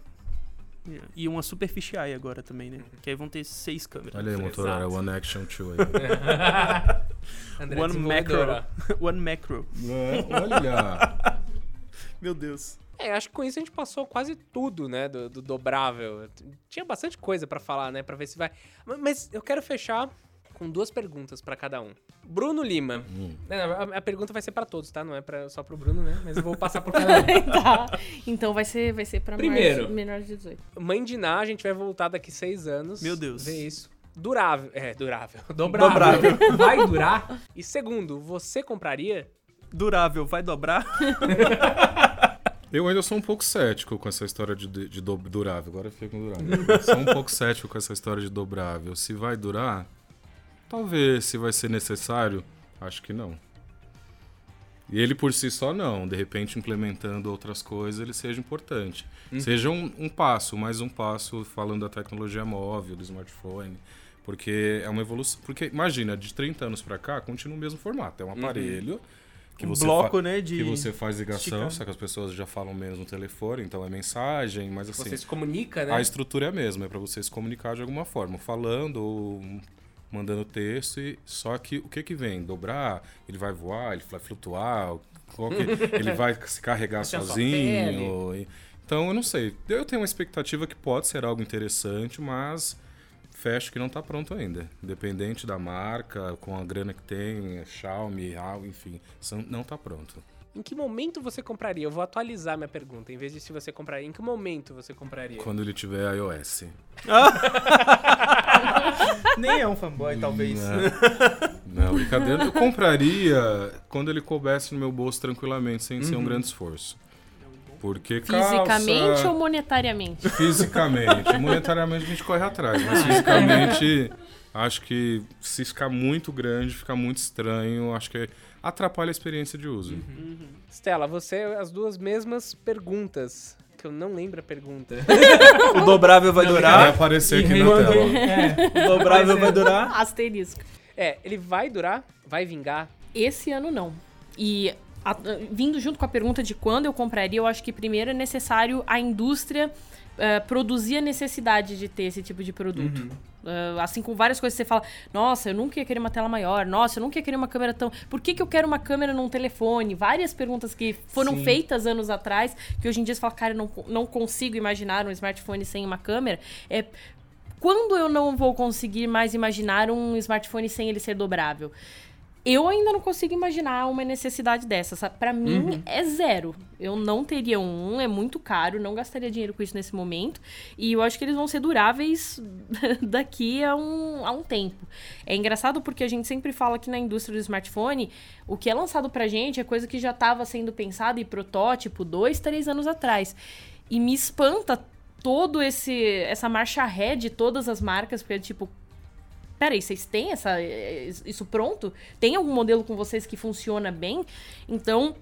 E uma super fisheye agora também, né? Que aí vão ter seis câmeras. Olha aí, Motorola. One Action 2 aí. <laughs> André, One desenvolvedora. <laughs> One macro. Olha! <laughs> Meu Deus. É, acho que com isso a gente passou quase tudo, né, do, do dobrável. Tinha bastante coisa pra falar, né, pra ver se vai. Ma- Mas eu quero fechar com duas perguntas pra cada um. Bruno Lima. Hum. Não, A, a pergunta vai ser pra todos, tá? Não é pra, só pro Bruno, né? Mas eu vou passar por cada um. tá. Então vai ser, vai ser pra Primeiro. maiores- menores de 18. Mãe de Ná, a gente vai voltar daqui seis anos. Meu Deus. Ver isso. Durável. É, durável. Dobrável. <laughs> Vai durar. E segundo, você compraria? Durável, vai dobrar? <laughs> Eu ainda sou um pouco cético com essa história de, de do- durável. Agora eu fiquei com durável. sou um pouco cético com essa história de dobrável. Se vai durar, talvez. Se vai ser necessário, acho que não. E ele por si só não. De repente, implementando outras coisas, ele seja importante. Seja um, um passo, mais um passo falando da tecnologia móvel, do smartphone. Porque é uma evolução. Porque imagina, de 30 anos pra cá, continua o mesmo formato. É um aparelho que você bloco, né, de... que você faz ligação, esticado. só que as pessoas já falam menos no telefone, então é mensagem, mas assim, Você se comunica, né? a estrutura é a mesma, é para você se comunicar de alguma forma, falando ou mandando texto, e só que o que que vem? Dobrar, ele vai voar, ele vai flutuar, que- <laughs> ele vai se carregar sozinho. Então eu não sei. Eu tenho uma expectativa que pode ser algo interessante, mas fecho que não está pronto ainda. Independente da marca, com a grana que tem, Xiaomi, Huawei, enfim, não está pronto. Em que momento você compraria? Eu vou atualizar minha pergunta. Em vez de se você compraria, em que momento você compraria? Quando ele tiver iOS. <laughs> Nem é um fanboy, talvez. Não, não, brincadeira. Eu compraria quando ele coubesse no meu bolso tranquilamente, sem ser um grande esforço. Porque Fisicamente calça, ou monetariamente? Fisicamente. Monetariamente a gente corre atrás, mas fisicamente acho que se ficar muito grande, fica muito estranho, acho que atrapalha a experiência de uso. Stella, você, as duas mesmas perguntas. Que eu não lembro a pergunta. <laughs> O dobrável vai Vai durar. aparecer aqui na tela. <laughs> É. O dobrável vai durar. Asterisco. É, ele vai durar? Vai vingar? Esse ano não. E a- vindo junto com a pergunta de quando eu compraria, eu acho que primeiro é necessário a indústria eh, produzir a necessidade de ter esse tipo de produto. Eh, assim com várias coisas que você fala, nossa, eu nunca ia querer uma tela maior, nossa, eu nunca ia querer uma câmera tão. Por que, que eu quero uma câmera num telefone? Várias perguntas que foram Sim. feitas anos atrás, que hoje em dia você fala, cara, eu não, não consigo imaginar um smartphone sem uma câmera. É quando eu não vou conseguir mais imaginar um smartphone sem ele ser dobrável? Eu ainda não consigo imaginar uma necessidade dessa. Pra mim, é zero. Eu não teria um, é muito caro, não gastaria dinheiro com isso nesse momento. E eu acho que eles vão ser duráveis <laughs> daqui a um, a um tempo. É engraçado porque a gente sempre fala que na indústria do smartphone, o que é lançado pra gente é coisa que já estava sendo pensada e protótipo dois, três anos atrás. E me espanta todo esse essa marcha ré de todas as marcas, porque tipo, peraí, vocês têm essa, eh, isso pronto? Tem algum modelo com vocês que funciona bem? Então,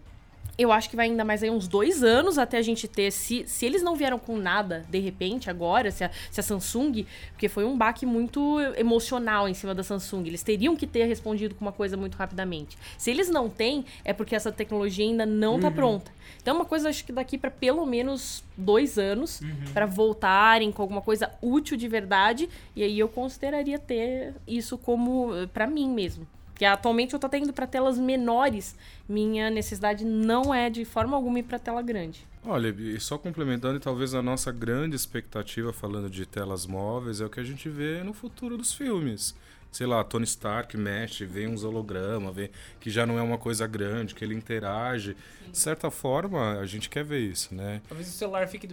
eu acho que vai ainda mais aí uns dois anos até a gente ter. Se, se eles não vieram com nada, de repente, agora, se a, se a Samsung. Porque foi um baque muito emocional em cima da Samsung. Eles teriam que ter respondido com uma coisa muito rapidamente. Se eles não têm, é porque essa tecnologia ainda não tá pronta. Então, é uma coisa, acho que daqui para pelo menos dois anos, para voltarem com alguma coisa útil de verdade. E aí eu consideraria ter isso como. para mim mesmo. Porque atualmente eu tô tendo para telas menores. Minha necessidade não é de forma alguma ir para tela grande. Olha, e só complementando, e talvez a nossa grande expectativa falando de telas móveis é o que a gente vê no futuro dos filmes. Sei lá, Tony Stark mexe, vê uns hologramas, vê que já não é uma coisa grande, que ele interage. De certa forma, a gente quer ver isso, né? Talvez o celular fique.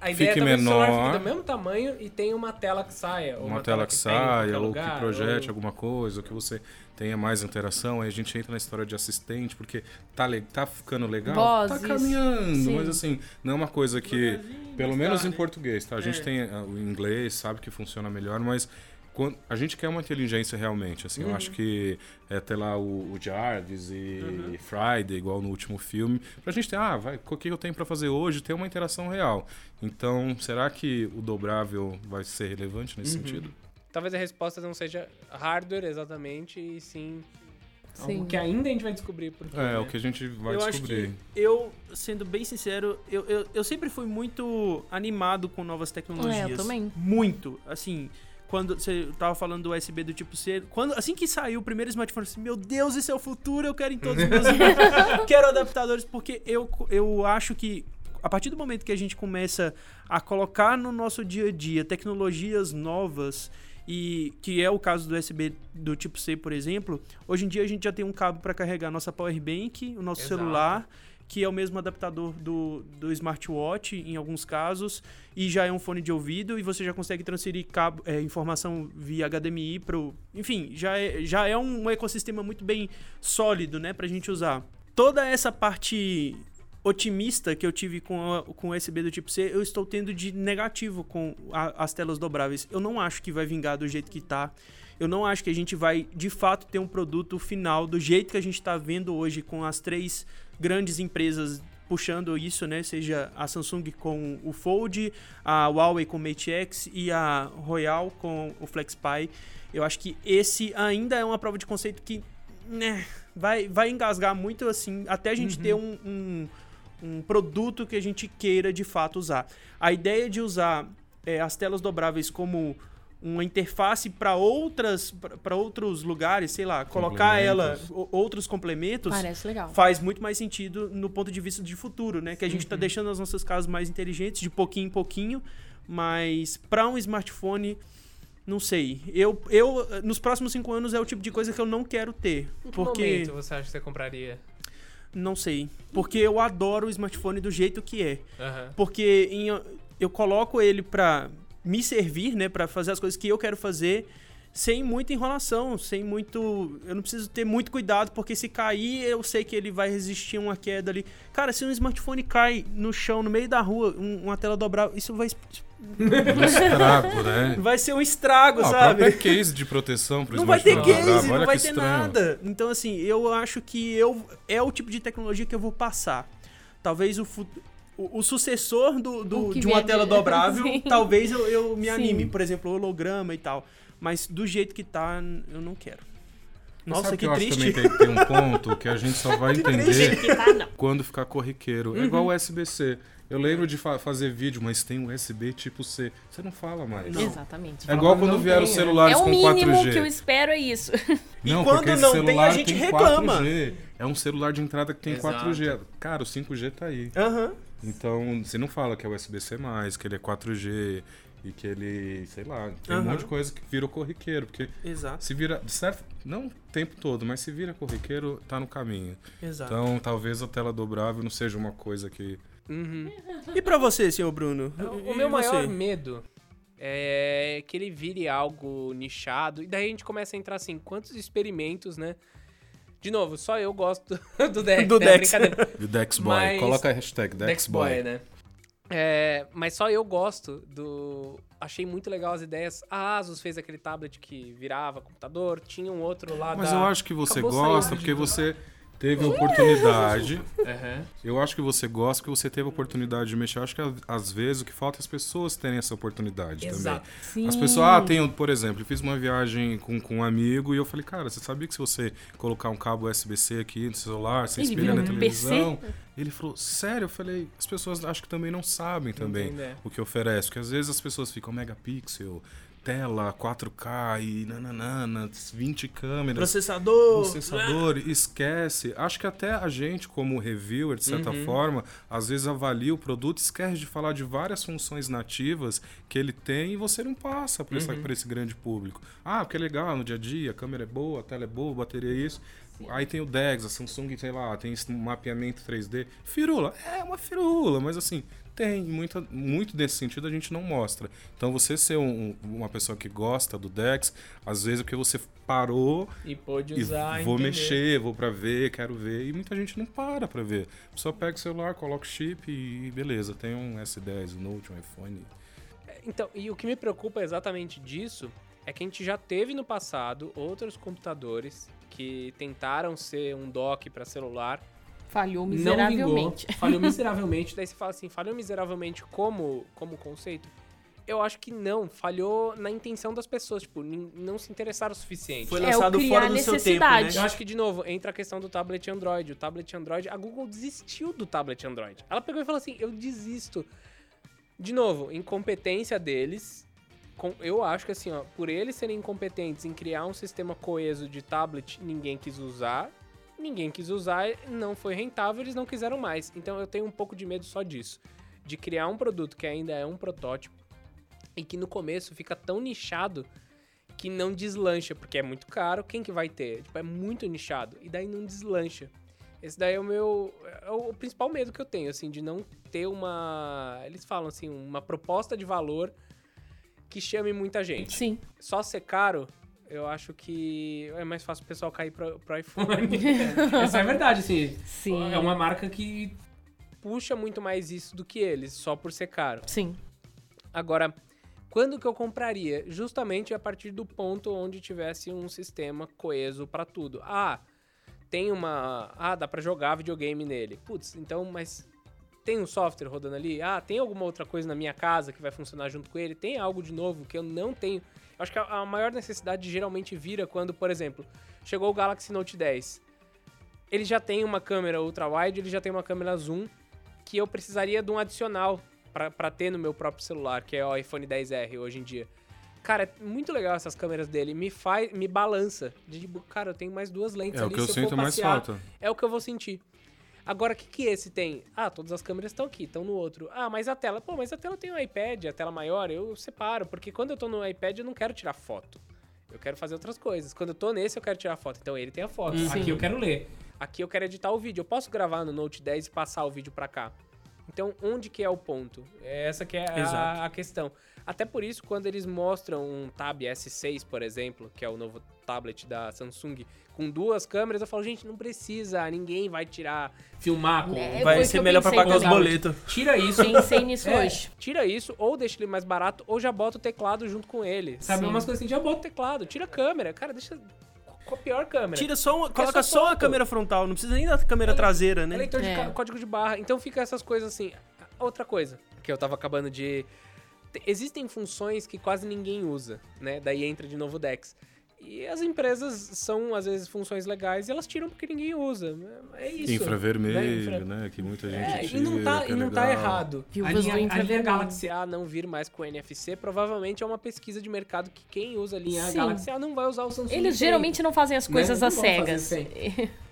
A Fique ideia é o celular menor. fique do mesmo tamanho e tenha uma tela que saia. Ou Uma, tela que, pega em saia, ou lugar, que projete ou- alguma coisa, ou que você tenha mais interação. Aí a gente entra na história de assistente, porque tá, le- tá ficando legal, Vozes. tá caminhando, Sim. mas assim, não é uma coisa que, pelo menos tá, em português, tá? A gente É. tem ah, o inglês, sabe que funciona melhor, mas quando- a gente quer uma inteligência realmente, assim, Uhum. eu acho que é ter lá o, o Jarvis e Uhum. Friday, igual no último filme, pra gente ter, ah, vai, o que eu tenho pra fazer hoje, ter uma interação real. Então, será que o dobrável vai ser relevante nesse Uhum. sentido? Talvez a resposta não seja hardware exatamente, e sim, Sim. algo que ainda a gente vai descobrir por quê, É, né? o que a gente vai eu descobrir. acho que eu, sendo bem sincero, eu, eu, eu sempre fui muito animado com novas tecnologias. É, eu também. Muito. Assim, quando você tava falando do USB do tipo C, quando, assim que saiu o primeiro smartphone, eu assim, meu Deus, esse é o futuro, eu quero em todos os meus <laughs> Quero adaptadores, porque eu, eu acho que a partir do momento que a gente começa a colocar no nosso dia a dia tecnologias novas e que é o caso do USB do tipo C, por exemplo, hoje em dia a gente já tem um cabo para carregar nossa power bank, o nosso Exato. celular, que é o mesmo adaptador do, do smartwatch em alguns casos, e já é um fone de ouvido e você já consegue transferir cabo, é, informação via HDMI para enfim, já é, já é um ecossistema muito bem sólido, né, pra gente usar. Toda essa parte otimista que eu tive com, a- com o USB do tipo C, eu estou tendo de negativo com a- as telas dobráveis. Eu não acho que vai vingar do jeito que tá. Eu não acho que a gente vai, de fato, ter um produto final do jeito que a gente está vendo hoje com as três grandes empresas puxando isso, né? Seja a Samsung com o Fold, a Huawei com o Mate X e a Royal com o FlexPy. Eu acho que esse ainda é uma prova de conceito que né, vai, vai engasgar muito assim, até a gente ter um, um, um produto que a gente queira de fato usar. A ideia de usar é, as telas dobráveis como uma interface para outras para outros lugares, sei lá, colocar ela outros complementos Parece legal. faz muito mais sentido no ponto de vista de futuro, né? Que a gente tá deixando as nossas casas mais inteligentes de pouquinho em pouquinho, mas para um smartphone, não sei. Eu, eu, nos próximos cinco anos é o tipo de coisa que eu não quero ter. Em que Porque. momento você acha que você compraria? Não sei. Porque eu adoro o smartphone do jeito que é. Aham. Porque em- eu coloco ele pra me servir, né? Pra fazer as coisas que eu quero fazer sem muita enrolação, sem muito. Eu não preciso ter muito cuidado, porque se cair, eu sei que ele vai resistir a uma queda ali. Cara, se um smartphone cai no chão, no meio da rua, um- uma tela dobrável, isso vai, Um estrago, né? <laughs> vai ser um estrago, Ah, sabe? própria case de proteção pro Não vai ter case, não olha vai ter estranho. nada. Então, assim, eu acho que eu é o tipo de tecnologia que eu vou passar. Talvez o, fu- o, o sucessor do, do- O que de uma vier tela dobrável, <laughs> Sim. talvez eu, eu me Sim. anime. Por exemplo, holograma e tal. Mas do jeito que tá, eu não quero. Nossa, Sabe que eu acho triste. também tem, tem um ponto que a gente só <laughs> vai entender Que tá, não. quando ficar corriqueiro. Uhum. É igual o USB-C. Eu lembro de fa- fazer vídeo, mas tem USB tipo C. Você não fala mais. Exatamente. É igual Não quando vieram os tem, né? celulares É o com mínimo 4G. que eu espero é isso. E Não, quando porque esse não tem, a celular gente tem reclama. 4G. É um celular de entrada que tem Exato. 4G. Cara, o 5G tá aí. Aham. Então, você não fala que é USB-C+, que ele é 4G e que ele, sei lá, tem um Aham. monte de coisa que virou corriqueiro, porque Exato, se vira, certo, não o tempo todo, mas se vira corriqueiro, tá no caminho. exato. Então, talvez a tela dobrável não seja uma coisa que Uhum. E pra você, senhor Bruno? O E meu você? maior medo é que ele vire algo nichado. E daí a gente começa a entrar assim, quantos experimentos, né? De novo, só eu gosto <laughs> do Dex. Do né? Dex. Brincadeira. <laughs> o Dexboy, Mas- coloca a hashtag Dexboy, Dexboy. né? É, mas só eu gosto do. Achei muito legal as ideias. A Asus fez aquele tablet que virava computador, tinha um outro lá Mas da... eu acho que você Acabou gosta porque você teve oportunidade. Aham. <laughs> Eu acho que você gosta porque você teve oportunidade de mexer. Eu acho que às vezes o que falta é as pessoas terem essa oportunidade Exato. também. Sim. As pessoas, ah, tem, por exemplo, eu fiz uma viagem com, com um amigo e eu falei, cara, você sabia que se você colocar um cabo USB-C aqui no celular, você espelha na televisão? Ele falou, sério? Eu falei, as pessoas acho que também não sabem também Entender. o que oferece. Porque às vezes as pessoas ficam megapixel, tela 4K e nananana, 20 câmeras Processador. processador, esquece. Acho que até a gente, como reviewer, de certa Uhum. forma, às vezes avalia o produto, esquece de falar de várias funções nativas que ele tem e você não passa essa- Uhum. esse grande público. Ah, porque é legal no dia a dia, a câmera é boa, a tela é boa, a bateria é isso. Aí tem o DeX, a Samsung, sei lá, tem esse mapeamento 3D. Firula, é uma firula, mas assim, tem muita, muito desse sentido a gente não mostra. Então você ser um- uma pessoa que gosta do DeX, às vezes é porque você parou E pôde e usar. vou entender. mexer, vou pra ver, quero ver. E muita gente não para pra ver. Só pega o celular, coloca o chip e beleza. Tem um S10, um Note, um iPhone. Então, e o que me preocupa exatamente disso é que a gente já teve no passado outros computadores que tentaram ser um dock para celular Falhou vingou, miseravelmente. falhou <laughs> miseravelmente. Daí você fala assim, falhou miseravelmente como, como conceito? Eu acho que não, falhou na intenção das pessoas, tipo, não se interessaram o suficiente. Foi É, lançado criar fora do seu tempo, necessidade. Eu né? acho que, de novo, entra a questão do tablet Android. O tablet Android, a Google desistiu do tablet Android. Ela pegou e falou assim: eu desisto. De novo, incompetência deles. com- eu acho que, assim, ó, por eles serem incompetentes em criar um sistema coeso de tablet, ninguém quis usar. Ninguém quis usar, não foi rentável, eles não quiseram mais. Então eu tenho um pouco de medo só disso. De criar um produto que ainda é um protótipo e que no começo fica tão nichado que não deslancha, porque é muito caro, quem que vai ter? Tipo, é muito nichado, e daí não deslancha. Esse daí é o meu. É o principal medo que eu tenho, assim, de não ter uma. Eles falam assim, uma proposta de valor que chame muita gente. Sim. Só ser caro, eu acho que é mais fácil o pessoal cair pro, pro iPhone. <laughs> Essa é a verdade, assim. Sim. É uma marca que puxa muito mais isso do que eles, só por ser caro. Sim. Agora, quando que eu compraria? Justamente a partir do ponto onde tivesse um sistema coeso pra tudo. Ah, tem uma. Ah, dá pra jogar videogame nele. Putz, então, mas tem um software rodando ali? Ah, tem alguma outra coisa na minha casa que vai funcionar junto com ele? Tem algo de novo que eu não tenho? Eu acho que a, a maior necessidade geralmente vira quando, por exemplo, chegou o Galaxy Note 10. Ele já tem uma câmera ultra-wide, ele já tem uma câmera zoom, que eu precisaria de um adicional pra- pra ter no meu próprio celular, que é o iPhone 10R hoje em dia. Cara, é muito legal essas câmeras dele. Me faz, me balança. De tipo, cara, eu tenho mais duas lentes É o ali. que eu se sinto for mais passear, falta. É o que eu vou sentir. Agora, o que, que esse tem? Ah, todas as câmeras estão aqui, estão no outro. Ah, mas a tela. Pô, mas a tela tem um iPad, a tela maior, eu separo. Porque quando eu tô no iPad, eu não quero tirar foto. Eu quero fazer outras coisas. Quando eu tô nesse, eu quero tirar foto. Então ele tem a foto. Sim. Aqui eu quero ler. Aqui eu quero editar o vídeo. Eu posso gravar no Note 10 e passar o vídeo pra cá. Então, onde que é o ponto? É Essa que é a, a questão. Até por isso, quando eles mostram um Tab S6, por exemplo, que é o novo tablet da Samsung, com duas câmeras, eu falo, gente, não precisa, ninguém vai tirar, filmar com... É, Vai que ser melhor pra pagar os boletos. Tira isso. Pensei nisso <laughs> É, hoje. Tira isso, ou deixa ele mais barato, ou já bota o teclado junto com ele. Sabe? Sim. Umas coisas assim, já bota o teclado, tira a câmera. Cara, deixa com a pior câmera. Tira só uma, É coloca só só a câmera frontal, não precisa nem da câmera É, traseira, né? É leitor de É. código de barra. Então fica essas coisas assim. Outra coisa que eu tava acabando de. te- Existem funções que quase ninguém usa, né? Daí entra de novo o Dex. E as empresas são, às vezes, funções legais e elas tiram porque ninguém usa. É isso. Infravermelho, né? Infra- né? Que muita gente É, tira, e não tá, e não tá legal. errado. Viúvas a linha, a linha. Galaxy A não vir mais com NFC provavelmente é uma pesquisa de mercado que quem usa a linha Sim. Galaxy A não vai usar o Samsung. Eles geralmente não fazem as Né? coisas Não às cegas. <laughs>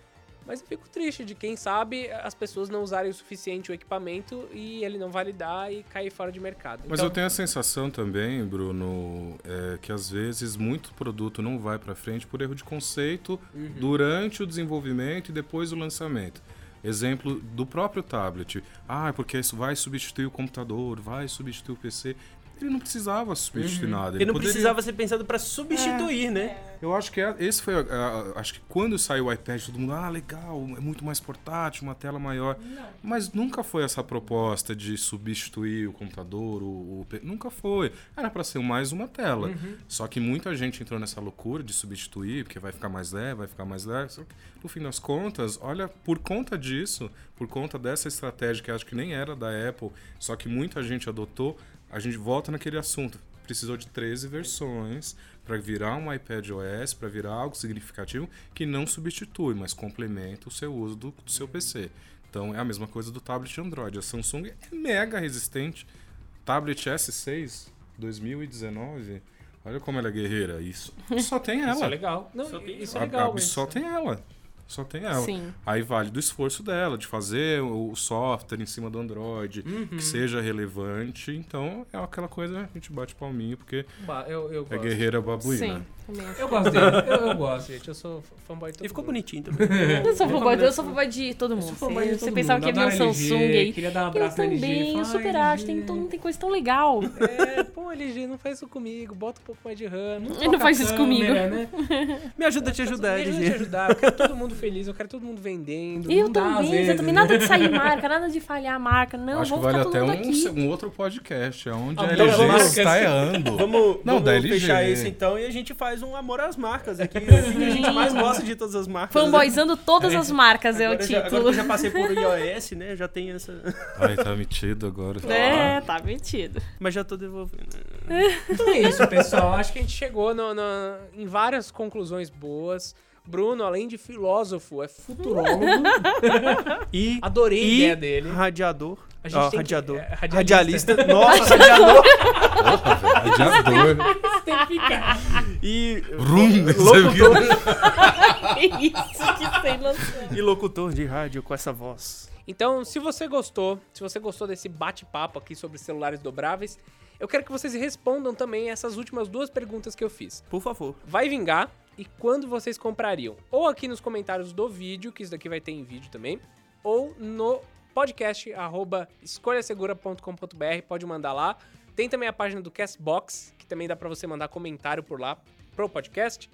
Mas eu fico triste de quem sabe as pessoas não usarem o suficiente o equipamento e ele não validar e cair fora de mercado. Mas Então, eu tenho a sensação também, Bruno, é, que às vezes muito produto não vai pra frente por erro de conceito Uhum. durante o desenvolvimento e depois do lançamento. Exemplo do próprio tablet. Ah, é porque isso vai substituir o computador, vai substituir o PC. Ele não precisava substituir nada. Porque não poderia- precisava ser pensado pra substituir, né? Eu acho que é- esse foi. a- a- acho que quando saiu o iPad, todo mundo, ah, legal, é muito mais portátil, uma tela maior. Mas nunca foi essa proposta de substituir o computador, o, o nunca foi. Era para ser mais uma tela. Só que muita gente entrou nessa loucura de substituir, porque vai ficar mais leve, vai ficar mais leve. Só que, no fim das contas, olha, por conta disso, por conta dessa estratégia que acho que nem era da Apple, só que muita gente adotou, a gente volta naquele assunto. Precisou de 13 versões para virar um iPad OS, para virar algo significativo que não substitui, mas complementa o seu uso do, do seu PC. Então é a mesma coisa do tablet Android. A Samsung é mega resistente. Tablet S6 2019, olha como ela é guerreira. Isso só tem ela. Isso é legal. Não, Só tem isso é A- legal. a- mas- só tem ela. Só tem ela. Sim. Aí vale do esforço dela, de fazer o software em cima do Android, Uhum. que seja relevante. Então é aquela coisa, a gente bate palminho, porque Ba- Eu, eu é guerreira babuína. Sim. Eu gosto dele. Eu, eu <laughs> gosto, gente. Eu sou fanboy de todo E ficou mundo. bonitinho <laughs> também. Eu sou Eu fanboy, eu sou fanboy de todo mundo. sou de Você, todo você pensava mundo. que ia vir um LG, Samsung aí. Queria dar um Eu abraço LG. também, eu super "Ai, acho. Tem, LG." todo mundo tem coisa tão legal. É, pô, LG, não faz isso comigo. Bota um pouco mais de RAM. Não, Ele não faz isso a comigo. Né? <laughs> Me ajuda a te ajudar, Me ajuda a te LG. ajudar. Eu quero todo mundo feliz, eu quero todo mundo vendendo. Eu não também, vezes, eu também. né? Nada de sair marca, nada de falhar a marca. Não, Acho que vamos vale ficar todo até um, um outro podcast, onde a Amor às LG está errando. Vamos, Não, vamos LG. fechar esse então e a gente faz um amor às marcas aqui. <laughs> O que a gente mais gosta de todas as marcas. Fanboyzando todas as marcas é o Agora, já, agora que título. eu já passei por <laughs> iOS, né? Já tem essa. Ai, tá metido agora. <laughs> É, tá mentido. Mas já tô devolvendo. Então é isso, pessoal. Acho que a gente chegou no- no- em várias conclusões boas. Bruno, além de filósofo, é futurólogo. <laughs> E. Adorei a e ideia dele. Radiador. A gente Ó, tem que- radiador. é, radialista. radialista. <laughs> Nossa, radiador. Radiador. <laughs> Tem que ficar. E. Rum, Locutor. Que isso, que sem noção. E locutor de rádio com essa voz. Então, se você gostou, se você gostou desse bate-papo aqui sobre celulares dobráveis, eu quero que vocês respondam também essas últimas duas perguntas que eu fiz. Por favor. Vai vingar e quando vocês comprariam? Ou aqui nos comentários do vídeo, que isso daqui vai ter em vídeo também, ou no podcast arroba escolhasegura.com.br, pode mandar lá. Tem também a página do Castbox, que também dá pra você mandar comentário por lá pro podcast.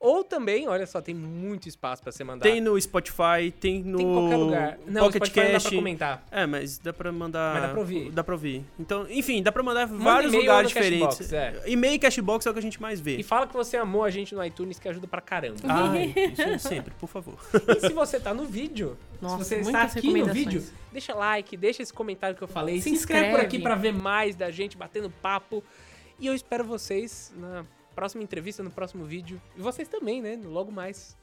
Ou também, olha só, tem muito espaço pra você mandar. Tem no Spotify, tem no. Tem em qualquer lugar. Não, Pocket Spotify não dá pra comentar. É, mas dá pra mandar. Mas dá pra ouvir. Dá pra ouvir. Então, enfim, dá pra mandar Manda vários e-mail lugares diferentes. Cashbox, é. E-mail e Cashbox é o que a gente mais vê. E fala que você amou a gente no iTunes, que ajuda pra caramba. Ai, <laughs> isso sempre, por favor. E se você tá no vídeo, Nossa, se você está aqui no vídeo, deixa like, deixa esse comentário que eu falei, se, Se inscreve por inscreve. aqui pra ver mais da gente batendo papo. E eu espero vocês na próxima entrevista, no próximo vídeo. E vocês também, né? Logo mais.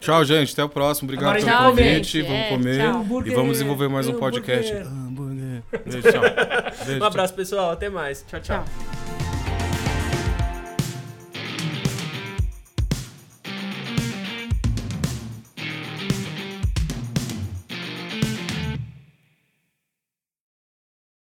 Tchau, gente. Até o próximo. Obrigado Agora pelo tchau, convite. gente. Vamos É, comer. tchau. E vamos desenvolver mais um podcast. Beijo, tchau. <laughs> Beijo, Um tchau. abraço, pessoal. Até mais. tchau. tchau. Tchau.